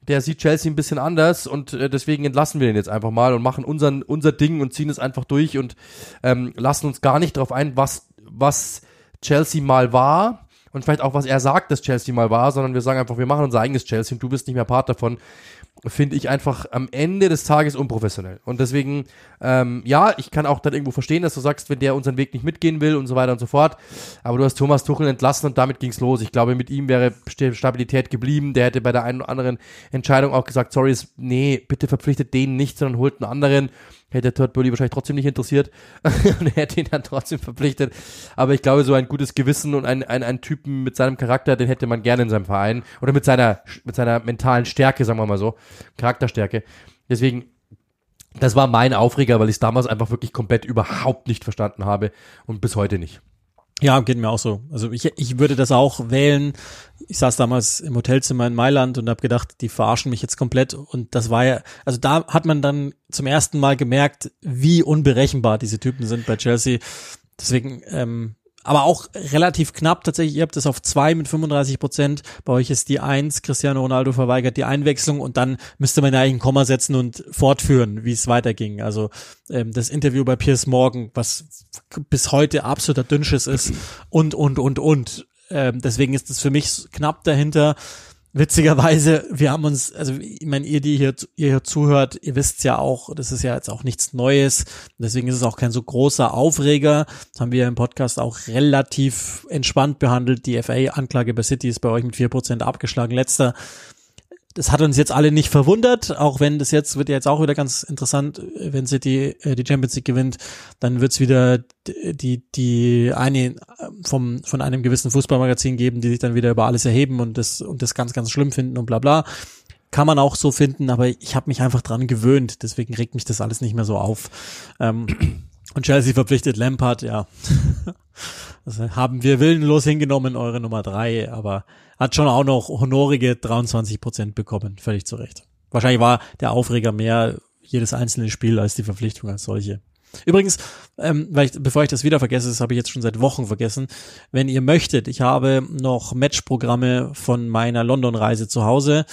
der sieht Chelsea ein bisschen anders und äh, deswegen entlassen wir ihn jetzt einfach mal und machen unseren, unser Ding und ziehen es einfach durch und ähm, lassen uns gar nicht darauf ein, was, was Chelsea mal war und vielleicht auch, was er sagt, dass Chelsea mal war, sondern wir sagen einfach, wir machen unser eigenes Chelsea und du bist nicht mehr Part davon finde ich einfach am Ende des Tages unprofessionell. Und deswegen, ähm, ja, ich kann auch dann irgendwo verstehen, dass du sagst, wenn der unseren Weg nicht mitgehen will und so weiter und so fort. Aber du hast Thomas Tuchel entlassen und damit ging's los. Ich glaube, mit ihm wäre Stabilität geblieben. Der hätte bei der einen oder anderen Entscheidung auch gesagt, sorry, nee, bitte verpflichtet den nicht, sondern holt einen anderen hätte Todd Burley wahrscheinlich trotzdem nicht interessiert und hätte ihn dann trotzdem verpflichtet. Aber ich glaube, so ein gutes Gewissen und ein, ein, ein Typen mit seinem Charakter, den hätte man gerne in seinem Verein oder mit seiner, mit seiner mentalen Stärke, sagen wir mal so, Charakterstärke. Deswegen, das war mein Aufreger, weil ich es damals einfach wirklich komplett überhaupt nicht verstanden habe und bis heute nicht. Ja, geht mir auch so. Also ich, ich würde das auch wählen. Ich saß damals im Hotelzimmer in Mailand und habe gedacht, die verarschen mich jetzt komplett. Und das war ja, also da hat man dann zum ersten Mal gemerkt, wie unberechenbar diese Typen sind bei Chelsea. Deswegen ähm, aber auch relativ knapp tatsächlich. Ihr habt es auf zwei mit 35 Prozent. Bei euch ist die eins. Cristiano Ronaldo verweigert die Einwechslung und dann müsste man ja eigentlich ein Komma setzen und fortführen, wie es weiterging. Also ähm, das Interview bei Piers Morgan, was bis heute absoluter Dünnschiss ist und, und, und, und. Ähm, deswegen ist es für mich knapp dahinter. Witzigerweise, wir haben uns, also ich meine, ihr, die hier, ihr hier zuhört, ihr wisst ja auch, das ist ja jetzt auch nichts Neues, deswegen ist es auch kein so großer Aufreger. Das haben wir im Podcast auch relativ entspannt behandelt. Die FA-Anklage bei City ist bei euch mit vier Prozent abgeschlagen. Letzter das hat uns jetzt alle nicht verwundert, auch wenn das jetzt wird ja jetzt auch wieder ganz interessant, wenn City äh, die Champions League gewinnt, dann wird's wieder die die eine vom von einem gewissen Fußballmagazin geben, die sich dann wieder über alles erheben und das und das ganz ganz schlimm finden und bla bla. Kann man auch so finden, aber ich habe mich einfach dran gewöhnt, deswegen regt mich das alles nicht mehr so auf. Ähm, und Chelsea verpflichtet Lampard, ja. Das haben wir willenlos hingenommen, eure Nummer drei, aber hat schon auch noch honorige 23 Prozent bekommen, völlig zu Recht. Wahrscheinlich war der Aufreger mehr jedes einzelne Spiel als die Verpflichtung als solche. Übrigens, ähm, weil ich, bevor ich das wieder vergesse, das habe ich jetzt schon seit Wochen vergessen. Wenn ihr möchtet, ich habe noch Matchprogramme von meiner London-Reise zu Hause.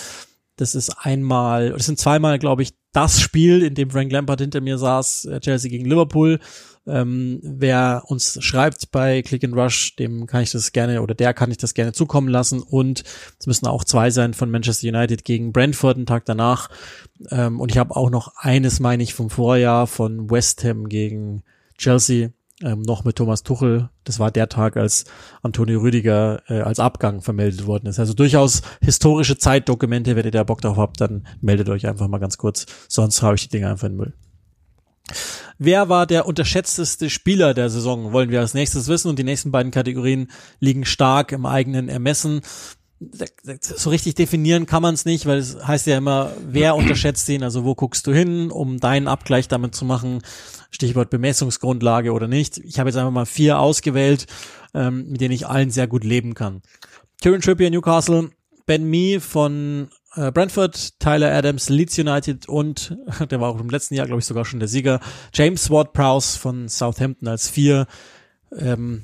Das ist einmal, das sind zweimal, glaube ich, das Spiel, in dem Frank Lampard hinter mir saß, äh, Chelsea gegen Liverpool ähm, wer uns schreibt bei Click and Rush, dem kann ich das gerne oder der kann ich das gerne zukommen lassen. Und es müssen auch zwei sein von Manchester United gegen Brentford, einen Tag danach. Ähm, und ich habe auch noch eines, meine ich, vom Vorjahr von West Ham gegen Chelsea. Ähm, noch mit Thomas Tuchel. Das war der Tag, als Antonio Rüdiger äh, als Abgang vermeldet worden ist. Also durchaus historische Zeitdokumente. Wenn ihr da Bock drauf habt, dann meldet euch einfach mal ganz kurz. Sonst habe ich die Dinge einfach in den Müll. Wer war der unterschätzteste Spieler der Saison? Wollen wir als nächstes wissen und die nächsten beiden Kategorien liegen stark im eigenen Ermessen. So richtig definieren kann man es nicht, weil es heißt ja immer, wer unterschätzt ihn, also wo guckst du hin, um deinen Abgleich damit zu machen, Stichwort Bemessungsgrundlage oder nicht. Ich habe jetzt einfach mal vier ausgewählt, ähm, mit denen ich allen sehr gut leben kann. Kieran Trippier, Newcastle, Ben Mee von äh, Brentford, Tyler Adams, Leeds United und, der war auch im letzten Jahr, glaube ich, sogar schon der Sieger, James Ward-Prowse von Southampton als vier ähm,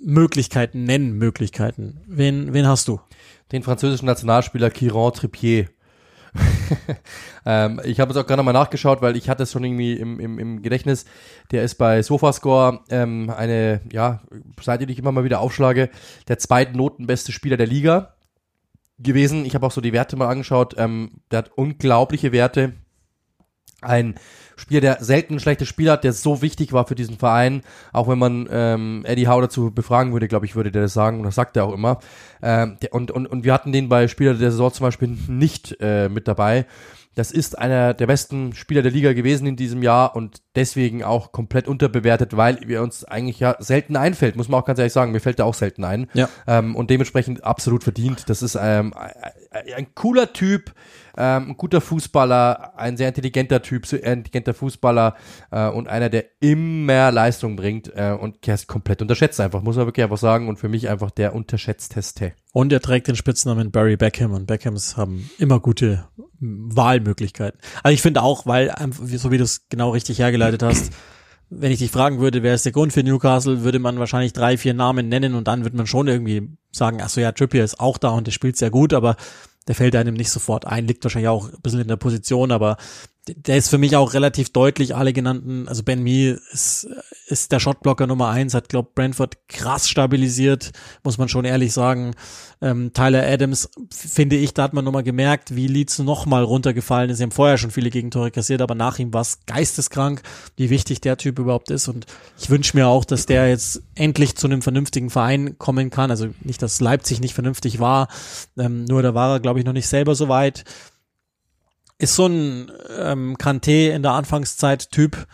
Möglichkeiten, nennen Möglichkeiten. Wen, wen hast du? Den französischen Nationalspieler Kiron Trippier. ähm, ich habe es auch gerade mal nachgeschaut, weil ich hatte es schon irgendwie im, im, im Gedächtnis. Der ist bei Sofascore ähm, eine, ja, Seite, die ich immer mal wieder aufschlage, der zweitnotenbeste Spieler der Liga gewesen. Ich habe auch so die Werte mal angeschaut. Ähm, der hat unglaubliche Werte. Ein Spieler, der selten ein schlechtes Spiel hat, der so wichtig war für diesen Verein. Auch wenn man ähm, Eddie Howe dazu befragen würde, glaube ich, würde der das sagen. Und das sagt er auch immer. Ähm, der, und, und, und wir hatten den bei Spieler der Saison zum Beispiel nicht äh, mit dabei. Das ist einer der besten Spieler der Liga gewesen in diesem Jahr und deswegen auch komplett unterbewertet, weil wir uns eigentlich ja selten einfällt, muss man auch ganz ehrlich sagen. Mir fällt er auch selten ein. Ja. Ähm, und dementsprechend absolut verdient. Das ist ähm, ein cooler Typ, ähm, ein guter Fußballer, ein sehr intelligenter Typ, sehr intelligenter Fußballer äh, und einer, der immer Leistung bringt äh, und der ist komplett unterschätzt einfach, muss man wirklich einfach sagen. Und für mich einfach der unterschätzteste. Und er trägt den Spitznamen Barry Beckham und Beckhams haben immer gute Wahlmöglichkeiten. Also ich finde auch, weil, so wie du es genau richtig hergeleitet hast, wenn ich dich fragen würde, wer ist der Grund für Newcastle, würde man wahrscheinlich drei, vier Namen nennen und dann wird man schon irgendwie sagen, ach so, ja, Trippier ist auch da und der spielt sehr gut, aber der fällt einem nicht sofort ein, liegt wahrscheinlich auch ein bisschen in der Position, aber der ist für mich auch relativ deutlich, alle genannten, also Ben Mee ist, ist der Shotblocker Nummer eins, hat, glaube Brentford krass stabilisiert, muss man schon ehrlich sagen. Ähm, Tyler Adams, finde ich, da hat man nochmal gemerkt, wie Leeds nochmal runtergefallen ist. Sie haben vorher schon viele Gegentore kassiert, aber nach ihm war es geisteskrank, wie wichtig der Typ überhaupt ist. Und ich wünsche mir auch, dass der jetzt endlich zu einem vernünftigen Verein kommen kann. Also nicht, dass Leipzig nicht vernünftig war, ähm, nur da war er, glaube ich, noch nicht selber so weit ist so ein ähm, Kanté in der Anfangszeit Typ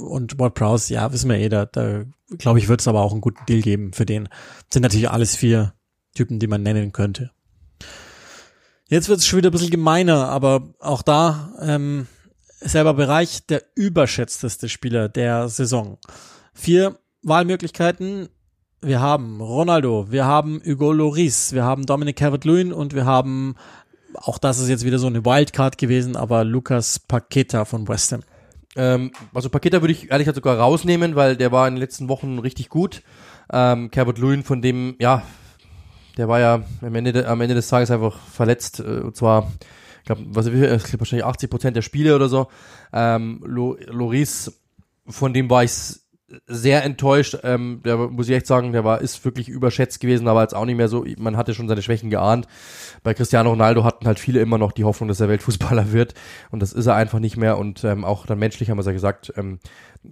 und Ward Prowse, ja, wissen wir eh, da, da glaube ich, wird es aber auch einen guten Deal geben für den. sind natürlich alles vier Typen, die man nennen könnte. Jetzt wird es schon wieder ein bisschen gemeiner, aber auch da ähm, selber Bereich der überschätzteste Spieler der Saison. Vier Wahlmöglichkeiten. Wir haben Ronaldo, wir haben Hugo Loris, wir haben Dominic Calvert-Lewin und wir haben auch das ist jetzt wieder so eine Wildcard gewesen, aber Lukas Paqueta von West Ham. Ähm, also Paqueta würde ich ehrlich gesagt sogar rausnehmen, weil der war in den letzten Wochen richtig gut. Ähm, Calvert Lewin, von dem, ja, der war ja am Ende, de, am Ende des Tages einfach verletzt. Äh, und zwar, ich glaube, was ich wahrscheinlich 80 Prozent der Spiele oder so. Ähm, Loris, von dem war ich sehr enttäuscht. Ähm, der muss ich echt sagen, der war ist wirklich überschätzt gewesen, aber jetzt auch nicht mehr so. Man hatte schon seine Schwächen geahnt. Bei Cristiano Ronaldo hatten halt viele immer noch die Hoffnung, dass er Weltfußballer wird und das ist er einfach nicht mehr. Und ähm, auch dann menschlich haben wir es ja gesagt, ähm,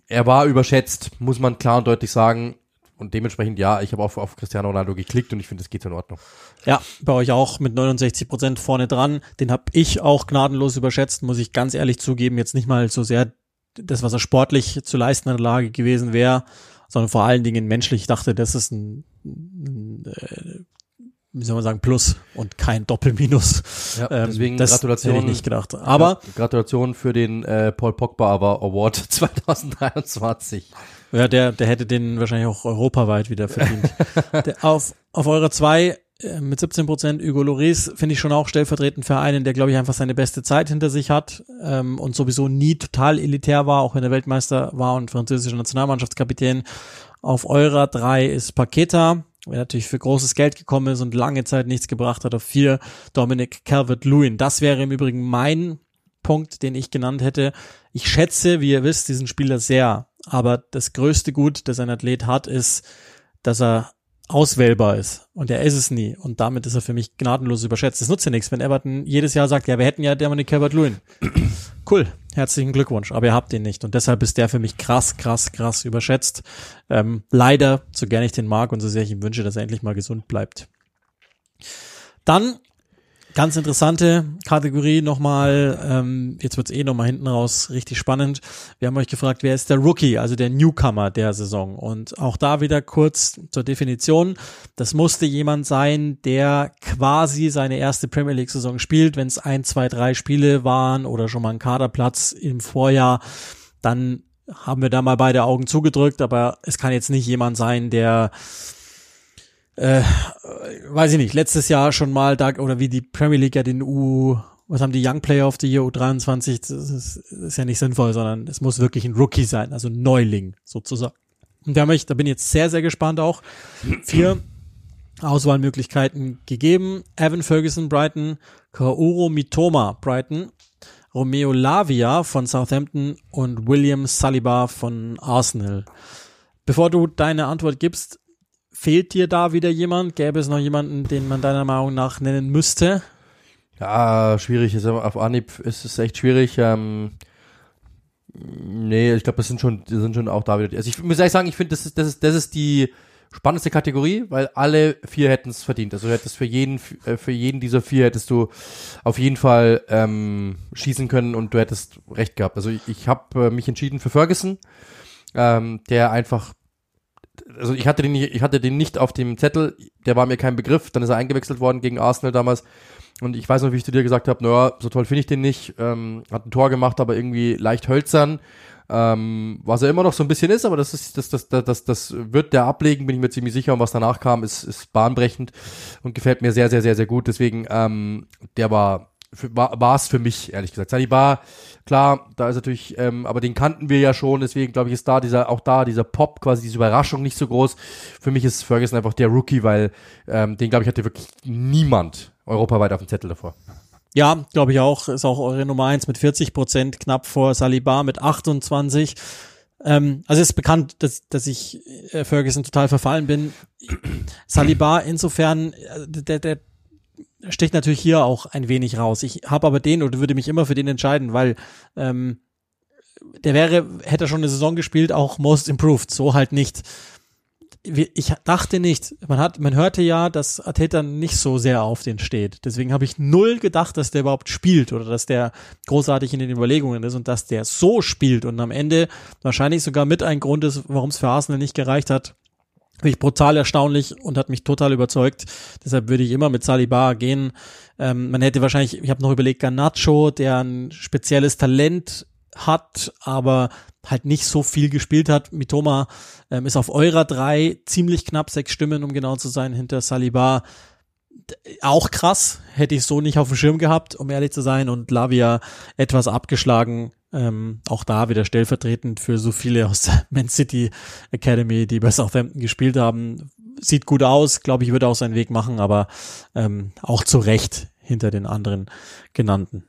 er war überschätzt, muss man klar und deutlich sagen. Und dementsprechend, ja, ich habe auf, auf Cristiano Ronaldo geklickt und ich finde, es geht in Ordnung. Ja, bei euch auch mit 69 Prozent vorne dran. Den habe ich auch gnadenlos überschätzt, muss ich ganz ehrlich zugeben. Jetzt nicht mal so sehr das, was er sportlich zu leisten in der Lage gewesen wäre, sondern vor allen Dingen menschlich. Ich dachte, das ist ein, ein äh, wie soll man sagen, Plus und kein Doppelminus. Ja, ähm, deswegen das Gratulation. Hätte ich nicht gedacht. Aber Gratulation für den äh, Paul Pogba Award 2023. Ja, der, der hätte den wahrscheinlich auch europaweit wieder verdient. der, auf, auf eurer zwei mit 17 Prozent Hugo Loris finde ich schon auch stellvertretend für einen, der glaube ich einfach seine beste Zeit hinter sich hat ähm, und sowieso nie total elitär war, auch wenn er Weltmeister war und französischer Nationalmannschaftskapitän. Auf eurer drei ist Paqueta, der natürlich für großes Geld gekommen ist und lange Zeit nichts gebracht hat. Auf vier Dominic Calvert-Lewin. Das wäre im Übrigen mein Punkt, den ich genannt hätte. Ich schätze, wie ihr wisst, diesen Spieler sehr. Aber das größte Gut, das ein Athlet hat, ist, dass er auswählbar ist. Und er ist es nie. Und damit ist er für mich gnadenlos überschätzt. Das nutzt ja nichts, wenn Everton jedes Jahr sagt, ja, wir hätten ja Dominic Calvert-Lewin. cool, herzlichen Glückwunsch. Aber ihr habt ihn nicht. Und deshalb ist der für mich krass, krass, krass überschätzt. Ähm, leider, so gern ich den mag und so sehr ich ihm wünsche, dass er endlich mal gesund bleibt. Dann Ganz interessante Kategorie nochmal. Ähm, jetzt wird's eh nochmal hinten raus richtig spannend. Wir haben euch gefragt, wer ist der Rookie, also der Newcomer der Saison? Und auch da wieder kurz zur Definition. Das musste jemand sein, der quasi seine erste Premier League-Saison spielt. Wenn es ein, zwei, drei Spiele waren oder schon mal ein Kaderplatz im Vorjahr, dann haben wir da mal beide Augen zugedrückt. Aber es kann jetzt nicht jemand sein, der äh, weiß ich nicht, letztes Jahr schon mal da, oder wie die Premier League ja den U, was haben die Young Player of the Year U23, das ist, das ist ja nicht sinnvoll, sondern es muss wirklich ein Rookie sein, also Neuling sozusagen. Und da ich, da bin ich jetzt sehr, sehr gespannt auch. Vier Auswahlmöglichkeiten gegeben. Evan Ferguson, Brighton, Kaoru Mitoma, Brighton, Romeo Lavia von Southampton und William Saliba von Arsenal. Bevor du deine Antwort gibst, Fehlt dir da wieder jemand? Gäbe es noch jemanden, den man deiner Meinung nach nennen müsste? Ja, schwierig. Also auf Anhieb ist es echt schwierig. Ähm, nee, ich glaube, das sind schon, das sind schon auch da wieder. Also ich muss ehrlich sagen, ich finde, das ist, das ist, das ist die spannendste Kategorie, weil alle vier hätten es verdient. Also du hättest für jeden, äh, für jeden dieser vier hättest du auf jeden Fall ähm, schießen können und du hättest recht gehabt. Also ich, ich habe äh, mich entschieden für Ferguson, ähm, der einfach also ich hatte den nicht, ich hatte den nicht auf dem Zettel, der war mir kein Begriff, dann ist er eingewechselt worden gegen Arsenal damals. Und ich weiß noch, wie ich zu dir gesagt habe, naja, so toll finde ich den nicht. Ähm, hat ein Tor gemacht, aber irgendwie leicht hölzern. Ähm, was er immer noch so ein bisschen ist, aber das ist, das, das, das, das, das wird der ablegen, bin ich mir ziemlich sicher. Und was danach kam, ist, ist bahnbrechend und gefällt mir sehr, sehr, sehr, sehr gut. Deswegen, ähm, der war war es für mich, ehrlich gesagt. Saliba, klar, da ist natürlich, ähm, aber den kannten wir ja schon, deswegen glaube ich, ist da dieser, auch da dieser Pop, quasi diese Überraschung nicht so groß. Für mich ist Ferguson einfach der Rookie, weil ähm, den, glaube ich, hatte wirklich niemand europaweit auf dem Zettel davor. Ja, glaube ich auch. Ist auch eure Nummer eins mit 40 Prozent, knapp vor Saliba mit 28. Ähm, also ist bekannt, dass, dass ich äh, Ferguson total verfallen bin. Saliba insofern, äh, der, der sticht natürlich hier auch ein wenig raus. Ich habe aber den oder würde mich immer für den entscheiden, weil ähm, der wäre, hätte er schon eine Saison gespielt, auch Most Improved, so halt nicht. Ich dachte nicht, man hat, man hörte ja, dass Ateta nicht so sehr auf den steht. Deswegen habe ich null gedacht, dass der überhaupt spielt oder dass der großartig in den Überlegungen ist und dass der so spielt und am Ende wahrscheinlich sogar mit ein Grund ist, warum es für Arsenal nicht gereicht hat, Finde ich brutal erstaunlich und hat mich total überzeugt. Deshalb würde ich immer mit Saliba gehen. Ähm, man hätte wahrscheinlich, ich habe noch überlegt, Garnacho, der ein spezielles Talent hat, aber halt nicht so viel gespielt hat. Mitoma ähm, ist auf eurer drei ziemlich knapp sechs Stimmen, um genau zu sein, hinter Saliba. Auch krass, hätte ich so nicht auf dem Schirm gehabt, um ehrlich zu sein. Und Lavia etwas abgeschlagen ähm, auch da wieder stellvertretend für so viele aus der Man City Academy, die bei Southampton gespielt haben. Sieht gut aus, glaube ich, würde auch seinen Weg machen, aber ähm, auch zu Recht hinter den anderen genannten.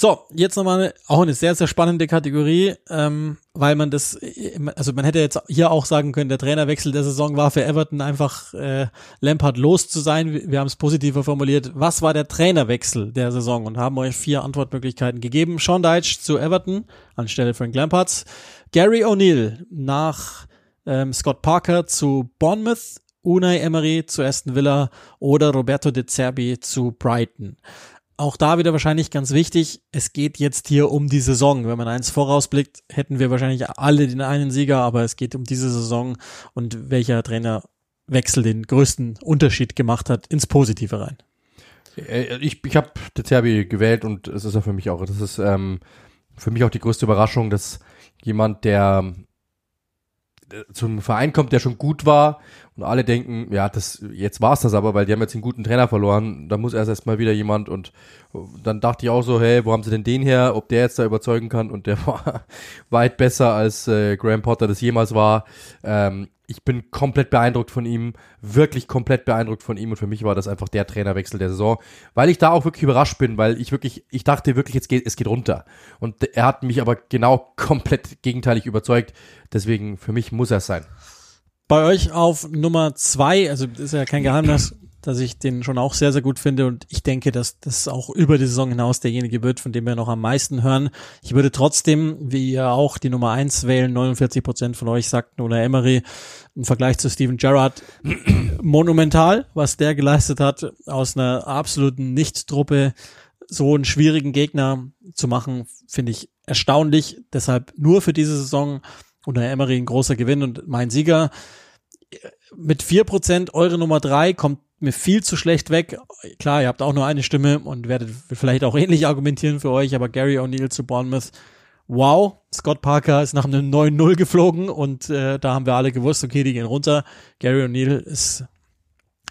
So, jetzt nochmal auch eine sehr, sehr spannende Kategorie, ähm, weil man das, also man hätte jetzt hier auch sagen können, der Trainerwechsel der Saison war für Everton einfach äh, Lampard los zu sein. Wir haben es positiver formuliert. Was war der Trainerwechsel der Saison? Und haben euch vier Antwortmöglichkeiten gegeben. Sean Deitch zu Everton anstelle Frank Lampards. Gary O'Neill nach ähm, Scott Parker zu Bournemouth. Unai Emery zu Aston Villa oder Roberto De Zerbi zu Brighton auch da wieder wahrscheinlich ganz wichtig, es geht jetzt hier um die Saison. Wenn man eins vorausblickt, hätten wir wahrscheinlich alle den einen Sieger, aber es geht um diese Saison und welcher Trainerwechsel den größten Unterschied gemacht hat ins Positive rein. Äh, ich, ich habe De Zerbi gewählt und es ist ja für mich auch, das ist ähm, für mich auch die größte Überraschung, dass jemand, der äh, zum Verein kommt, der schon gut war und alle denken, ja, das jetzt war's das aber, weil die haben jetzt einen guten Trainer verloren, da muss erst erstmal wieder jemand und dann dachte ich auch so, hey, wo haben sie denn den her, ob der jetzt da überzeugen kann? Und der war weit besser als äh, Graham Potter das jemals war. Ähm, ich bin komplett beeindruckt von ihm, wirklich komplett beeindruckt von ihm. Und für mich war das einfach der Trainerwechsel der Saison, weil ich da auch wirklich überrascht bin, weil ich wirklich, ich dachte wirklich, jetzt geht, es geht runter. Und er hat mich aber genau komplett gegenteilig überzeugt, deswegen für mich muss er sein. Bei euch auf Nummer zwei, also ist ja kein Geheimnis, dass ich den schon auch sehr, sehr gut finde und ich denke, dass das auch über die Saison hinaus derjenige wird, von dem wir noch am meisten hören. Ich würde trotzdem, wie ihr auch, die Nummer eins wählen. 49 Prozent von euch sagten oder Emery im Vergleich zu Steven Gerrard monumental, was der geleistet hat, aus einer absoluten Nichtstruppe so einen schwierigen Gegner zu machen, finde ich erstaunlich. Deshalb nur für diese Saison unter Emery ein großer Gewinn und mein Sieger mit vier Prozent eure Nummer drei kommt mir viel zu schlecht weg. Klar, ihr habt auch nur eine Stimme und werdet vielleicht auch ähnlich argumentieren für euch, aber Gary O'Neill zu Bournemouth. Wow, Scott Parker ist nach einem 9-0 geflogen und äh, da haben wir alle gewusst, okay, die gehen runter. Gary O'Neill ist,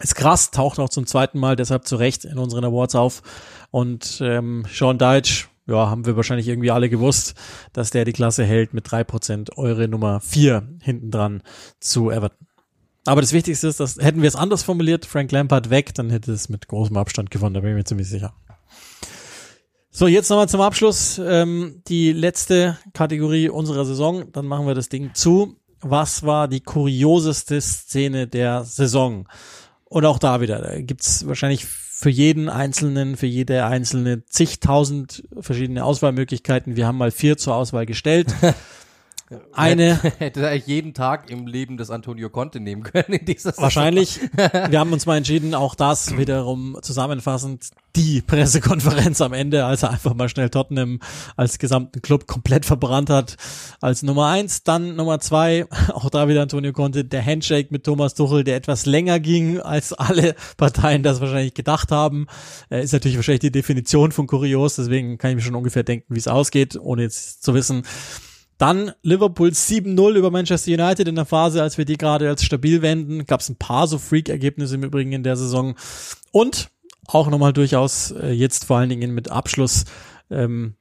ist krass, taucht auch zum zweiten Mal deshalb zu Recht in unseren Awards auf. Und ähm, Sean Deitch, ja, haben wir wahrscheinlich irgendwie alle gewusst, dass der die Klasse hält mit drei Prozent eure Nummer vier hinten dran zu Everton. Aber das Wichtigste ist, dass hätten wir es anders formuliert, Frank Lampard weg, dann hätte es mit großem Abstand gewonnen, da bin ich mir ziemlich sicher. So, jetzt nochmal zum Abschluss ähm, die letzte Kategorie unserer Saison. Dann machen wir das Ding zu. Was war die kurioseste Szene der Saison? Und auch da wieder, da gibt's wahrscheinlich für jeden Einzelnen, für jede einzelne zigtausend verschiedene Auswahlmöglichkeiten. Wir haben mal vier zur Auswahl gestellt. Eine. Hätte er jeden Tag im Leben des Antonio Conte nehmen können in dieser Saison. Wahrscheinlich. Wir haben uns mal entschieden, auch das wiederum zusammenfassend die Pressekonferenz am Ende, als er einfach mal schnell Tottenham als gesamten Club komplett verbrannt hat, als Nummer eins. Dann Nummer zwei, auch da wieder Antonio Conte, der Handshake mit Thomas Tuchel, der etwas länger ging, als alle Parteien das wahrscheinlich gedacht haben. Ist natürlich wahrscheinlich die Definition von kurios, deswegen kann ich mir schon ungefähr denken, wie es ausgeht, ohne jetzt zu wissen, dann Liverpool 7-0 über Manchester United in der Phase, als wir die gerade als stabil wenden. Gab es ein paar so Freak-Ergebnisse im Übrigen in der Saison. Und auch nochmal durchaus äh, jetzt vor allen Dingen mit Abschluss ähm,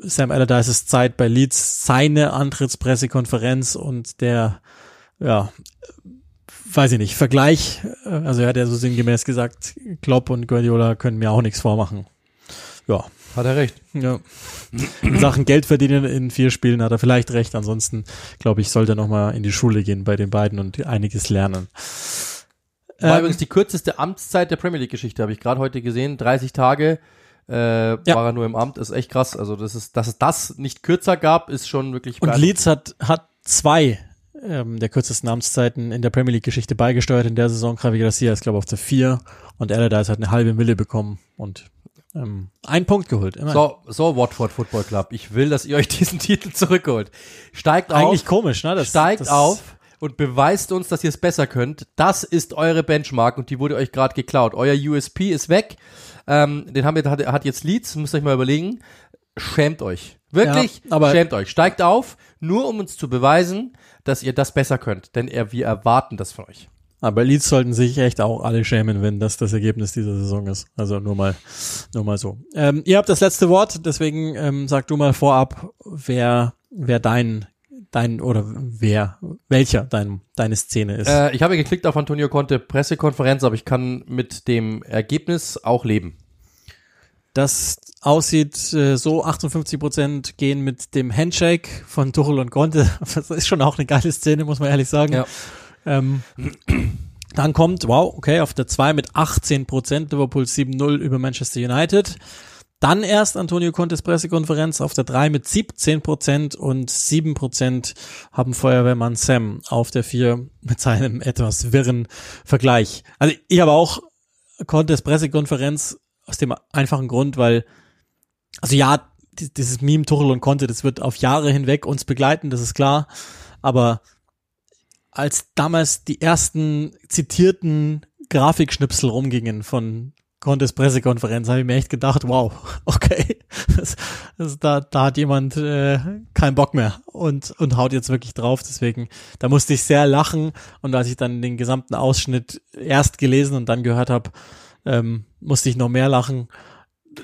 Sam Allardyce's Zeit bei Leeds, seine Antrittspressekonferenz und der, ja, weiß ich nicht, Vergleich, äh, also er hat ja so sinngemäß gesagt, Klopp und Guardiola können mir auch nichts vormachen. Ja. Hat er recht. Ja. In Sachen Geld verdienen in vier Spielen hat er vielleicht recht. Ansonsten, glaube ich, sollte er nochmal in die Schule gehen bei den beiden und einiges lernen. War ähm, übrigens die kürzeste Amtszeit der Premier League Geschichte, habe ich gerade heute gesehen. 30 Tage äh, ja. war er nur im Amt. Ist echt krass. Also, das ist, dass es das nicht kürzer gab, ist schon wirklich Und Leeds hat, hat zwei ähm, der kürzesten Amtszeiten in der Premier League Geschichte beigesteuert in der Saison. Javi Garcia ist, glaube ich, auf der vier und Allardyce hat eine halbe Mille bekommen und ähm, ein Punkt geholt. Immerhin. So, so Watford Football Club. Ich will, dass ihr euch diesen Titel zurückholt. Steigt auf. Eigentlich komisch, ne? Das, steigt das, auf und beweist uns, dass ihr es besser könnt. Das ist eure Benchmark und die wurde euch gerade geklaut. Euer USP ist weg. Ähm, den haben wir, hat, hat jetzt Leeds, müsst ihr euch mal überlegen. Schämt euch. Wirklich, ja, aber schämt euch. Steigt auf, nur um uns zu beweisen, dass ihr das besser könnt. Denn wir erwarten das von euch. Aber Leeds sollten sich echt auch alle schämen, wenn das das Ergebnis dieser Saison ist. Also nur mal, nur mal so. Ähm, ihr habt das letzte Wort, deswegen ähm, sag du mal vorab, wer, wer dein, dein oder wer, welcher dein, deine Szene ist. Äh, ich habe geklickt auf Antonio Conte Pressekonferenz, aber ich kann mit dem Ergebnis auch leben. Das aussieht äh, so, 58 Prozent gehen mit dem Handshake von Tuchel und Conte. Das ist schon auch eine geile Szene, muss man ehrlich sagen. Ja. Ähm, dann kommt, wow, okay, auf der 2 mit 18 Prozent, Liverpool 7-0 über Manchester United. Dann erst Antonio Contes Pressekonferenz auf der 3 mit 17 Prozent und 7 Prozent haben Feuerwehrmann Sam auf der 4 mit seinem etwas wirren Vergleich. Also ich habe auch Contes Pressekonferenz aus dem einfachen Grund, weil, also ja, dieses Meme Tuchel und Conte, das wird auf Jahre hinweg uns begleiten, das ist klar, aber als damals die ersten zitierten Grafikschnipsel rumgingen von Contes Pressekonferenz, habe ich mir echt gedacht, wow, okay, das, das, da, da hat jemand äh, keinen Bock mehr und, und haut jetzt wirklich drauf. Deswegen, da musste ich sehr lachen und als ich dann den gesamten Ausschnitt erst gelesen und dann gehört habe, ähm, musste ich noch mehr lachen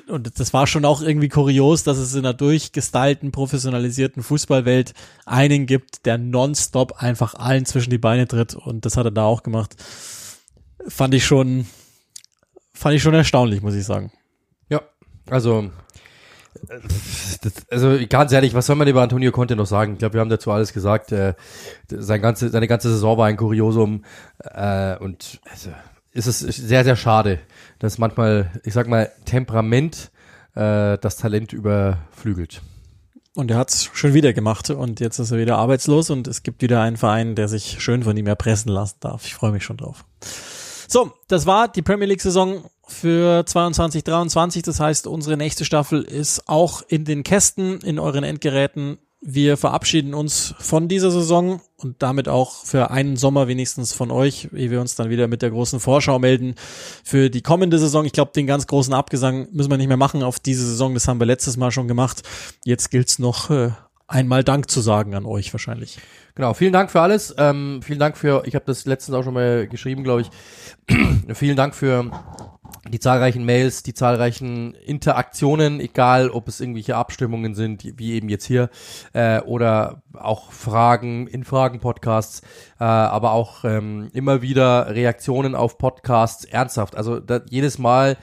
und das war schon auch irgendwie kurios, dass es in einer durchgestylten, professionalisierten Fußballwelt einen gibt, der nonstop einfach allen zwischen die Beine tritt und das hat er da auch gemacht. Fand ich schon, fand ich schon erstaunlich, muss ich sagen. Ja, also, also ganz ehrlich, was soll man über Antonio Conte noch sagen? Ich glaube, wir haben dazu alles gesagt. Äh, sein ganze, seine ganze Saison war ein Kuriosum äh, und also, ist es sehr, sehr schade, dass manchmal, ich sag mal, Temperament äh, das Talent überflügelt. Und er hat's schon wieder gemacht und jetzt ist er wieder arbeitslos und es gibt wieder einen Verein, der sich schön von ihm erpressen lassen darf. Ich freue mich schon drauf. So, das war die Premier League Saison für 22, 23. Das heißt, unsere nächste Staffel ist auch in den Kästen, in euren Endgeräten wir verabschieden uns von dieser Saison und damit auch für einen Sommer wenigstens von euch, wie wir uns dann wieder mit der großen Vorschau melden für die kommende Saison. Ich glaube, den ganz großen Abgesang müssen wir nicht mehr machen auf diese Saison. Das haben wir letztes Mal schon gemacht. Jetzt gilt's noch äh, einmal Dank zu sagen an euch wahrscheinlich. Genau, vielen Dank für alles. Ähm, vielen Dank für, ich habe das letztens auch schon mal geschrieben, glaube ich. vielen Dank für die zahlreichen Mails, die zahlreichen Interaktionen, egal ob es irgendwelche Abstimmungen sind, wie eben jetzt hier, äh, oder auch Fragen in Fragen-Podcasts, äh, aber auch ähm, immer wieder Reaktionen auf Podcasts ernsthaft. Also da, jedes Mal,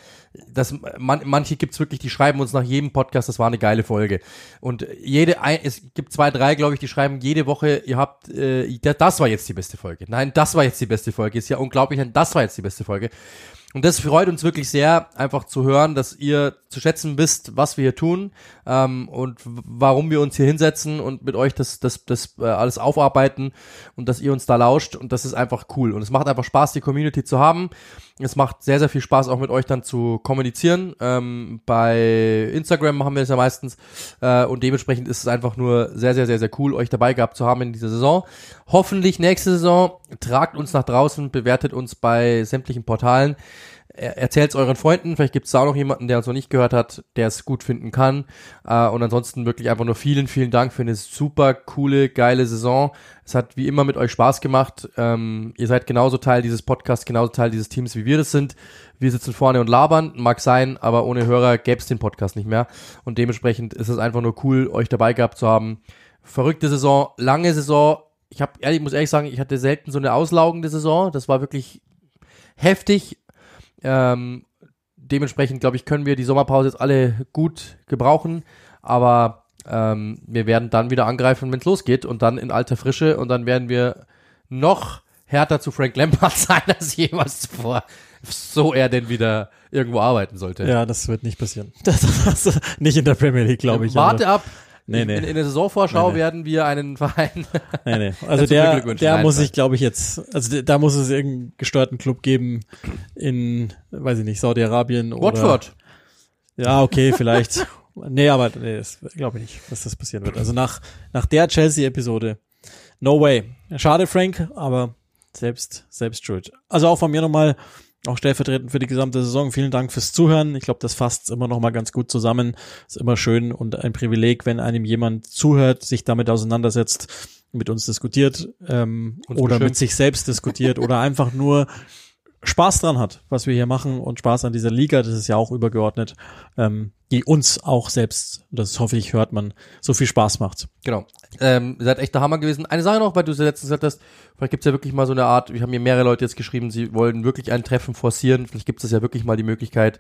das, man, manche gibt's wirklich, die schreiben uns nach jedem Podcast, das war eine geile Folge. Und jede, es gibt zwei, drei, glaube ich, die schreiben jede Woche, ihr habt, äh, das war jetzt die beste Folge. Nein, das war jetzt die beste Folge. Ist ja unglaublich, das war jetzt die beste Folge. Und das freut uns wirklich sehr, einfach zu hören, dass ihr zu schätzen wisst, was wir hier tun ähm, und warum wir uns hier hinsetzen und mit euch das, das, das äh, alles aufarbeiten und dass ihr uns da lauscht. Und das ist einfach cool. Und es macht einfach Spaß, die Community zu haben. Es macht sehr, sehr viel Spaß, auch mit euch dann zu kommunizieren. Ähm, bei Instagram machen wir das ja meistens. Äh, und dementsprechend ist es einfach nur sehr, sehr, sehr, sehr cool, euch dabei gehabt zu haben in dieser Saison. Hoffentlich nächste Saison tragt uns nach draußen, bewertet uns bei sämtlichen Portalen erzählt es euren Freunden, vielleicht gibt es da auch noch jemanden, der uns noch nicht gehört hat, der es gut finden kann. Äh, und ansonsten wirklich einfach nur vielen, vielen Dank für eine super coole, geile Saison. Es hat wie immer mit euch Spaß gemacht. Ähm, ihr seid genauso Teil dieses Podcasts, genauso Teil dieses Teams, wie wir das sind. Wir sitzen vorne und labern, mag sein, aber ohne Hörer gäbe es den Podcast nicht mehr. Und dementsprechend ist es einfach nur cool, euch dabei gehabt zu haben. Verrückte Saison, lange Saison. Ich habe ehrlich, muss ehrlich sagen, ich hatte selten so eine auslaugende Saison. Das war wirklich heftig, ähm, dementsprechend, glaube ich, können wir die Sommerpause jetzt alle gut gebrauchen. Aber ähm, wir werden dann wieder angreifen, wenn es losgeht und dann in alter Frische und dann werden wir noch härter zu Frank Lampard sein als jemals zuvor, so er denn wieder irgendwo arbeiten sollte. Ja, das wird nicht passieren. Das, das, nicht in der Premier League, glaube ich. Warte ab. Nee, nee. In, in der Saisonvorschau nee, nee. werden wir einen Verein. nee, nee. Also der, der muss ich, glaube ich, jetzt, also da muss es irgendeinen gestörten Club geben in, weiß ich nicht, Saudi-Arabien oder. Watford. Ja, okay, vielleicht. nee, aber nee, glaube ich nicht, dass das passieren wird. Also nach, nach der Chelsea-Episode, no way. Schade, Frank, aber selbst, selbst schuld. Also auch von mir nochmal auch stellvertretend für die gesamte Saison. Vielen Dank fürs Zuhören. Ich glaube, das fasst immer noch mal ganz gut zusammen. Ist immer schön und ein Privileg, wenn einem jemand zuhört, sich damit auseinandersetzt, mit uns diskutiert ähm, uns oder bestimmt. mit sich selbst diskutiert oder einfach nur Spaß dran hat, was wir hier machen und Spaß an dieser Liga, das ist ja auch übergeordnet, ähm, die uns auch selbst, das hoffe ich, hört man, so viel Spaß macht. Genau. Ähm, seid echt der Hammer gewesen. Eine Sache noch, weil du es letztens gesagt hast, vielleicht gibt es ja wirklich mal so eine Art, wir haben hier mehrere Leute jetzt geschrieben, sie wollen wirklich ein Treffen forcieren. Vielleicht gibt es ja wirklich mal die Möglichkeit,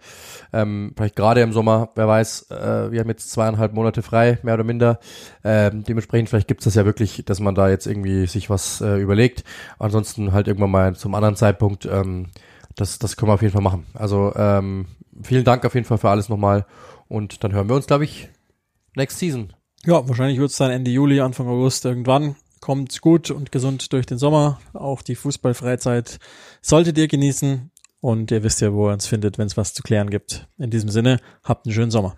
ähm, vielleicht gerade im Sommer, wer weiß, äh, wir haben jetzt zweieinhalb Monate frei, mehr oder minder. Ähm, dementsprechend, vielleicht gibt es das ja wirklich, dass man da jetzt irgendwie sich was äh, überlegt. Ansonsten halt irgendwann mal zum anderen Zeitpunkt, ähm, das, das können wir auf jeden Fall machen. Also ähm, vielen Dank auf jeden Fall für alles nochmal. Und dann hören wir uns, glaube ich, next season. Ja, wahrscheinlich wird es dann Ende Juli, Anfang August irgendwann. Kommt gut und gesund durch den Sommer. Auch die Fußballfreizeit solltet ihr genießen. Und ihr wisst ja, wo ihr uns findet, wenn es was zu klären gibt. In diesem Sinne, habt einen schönen Sommer.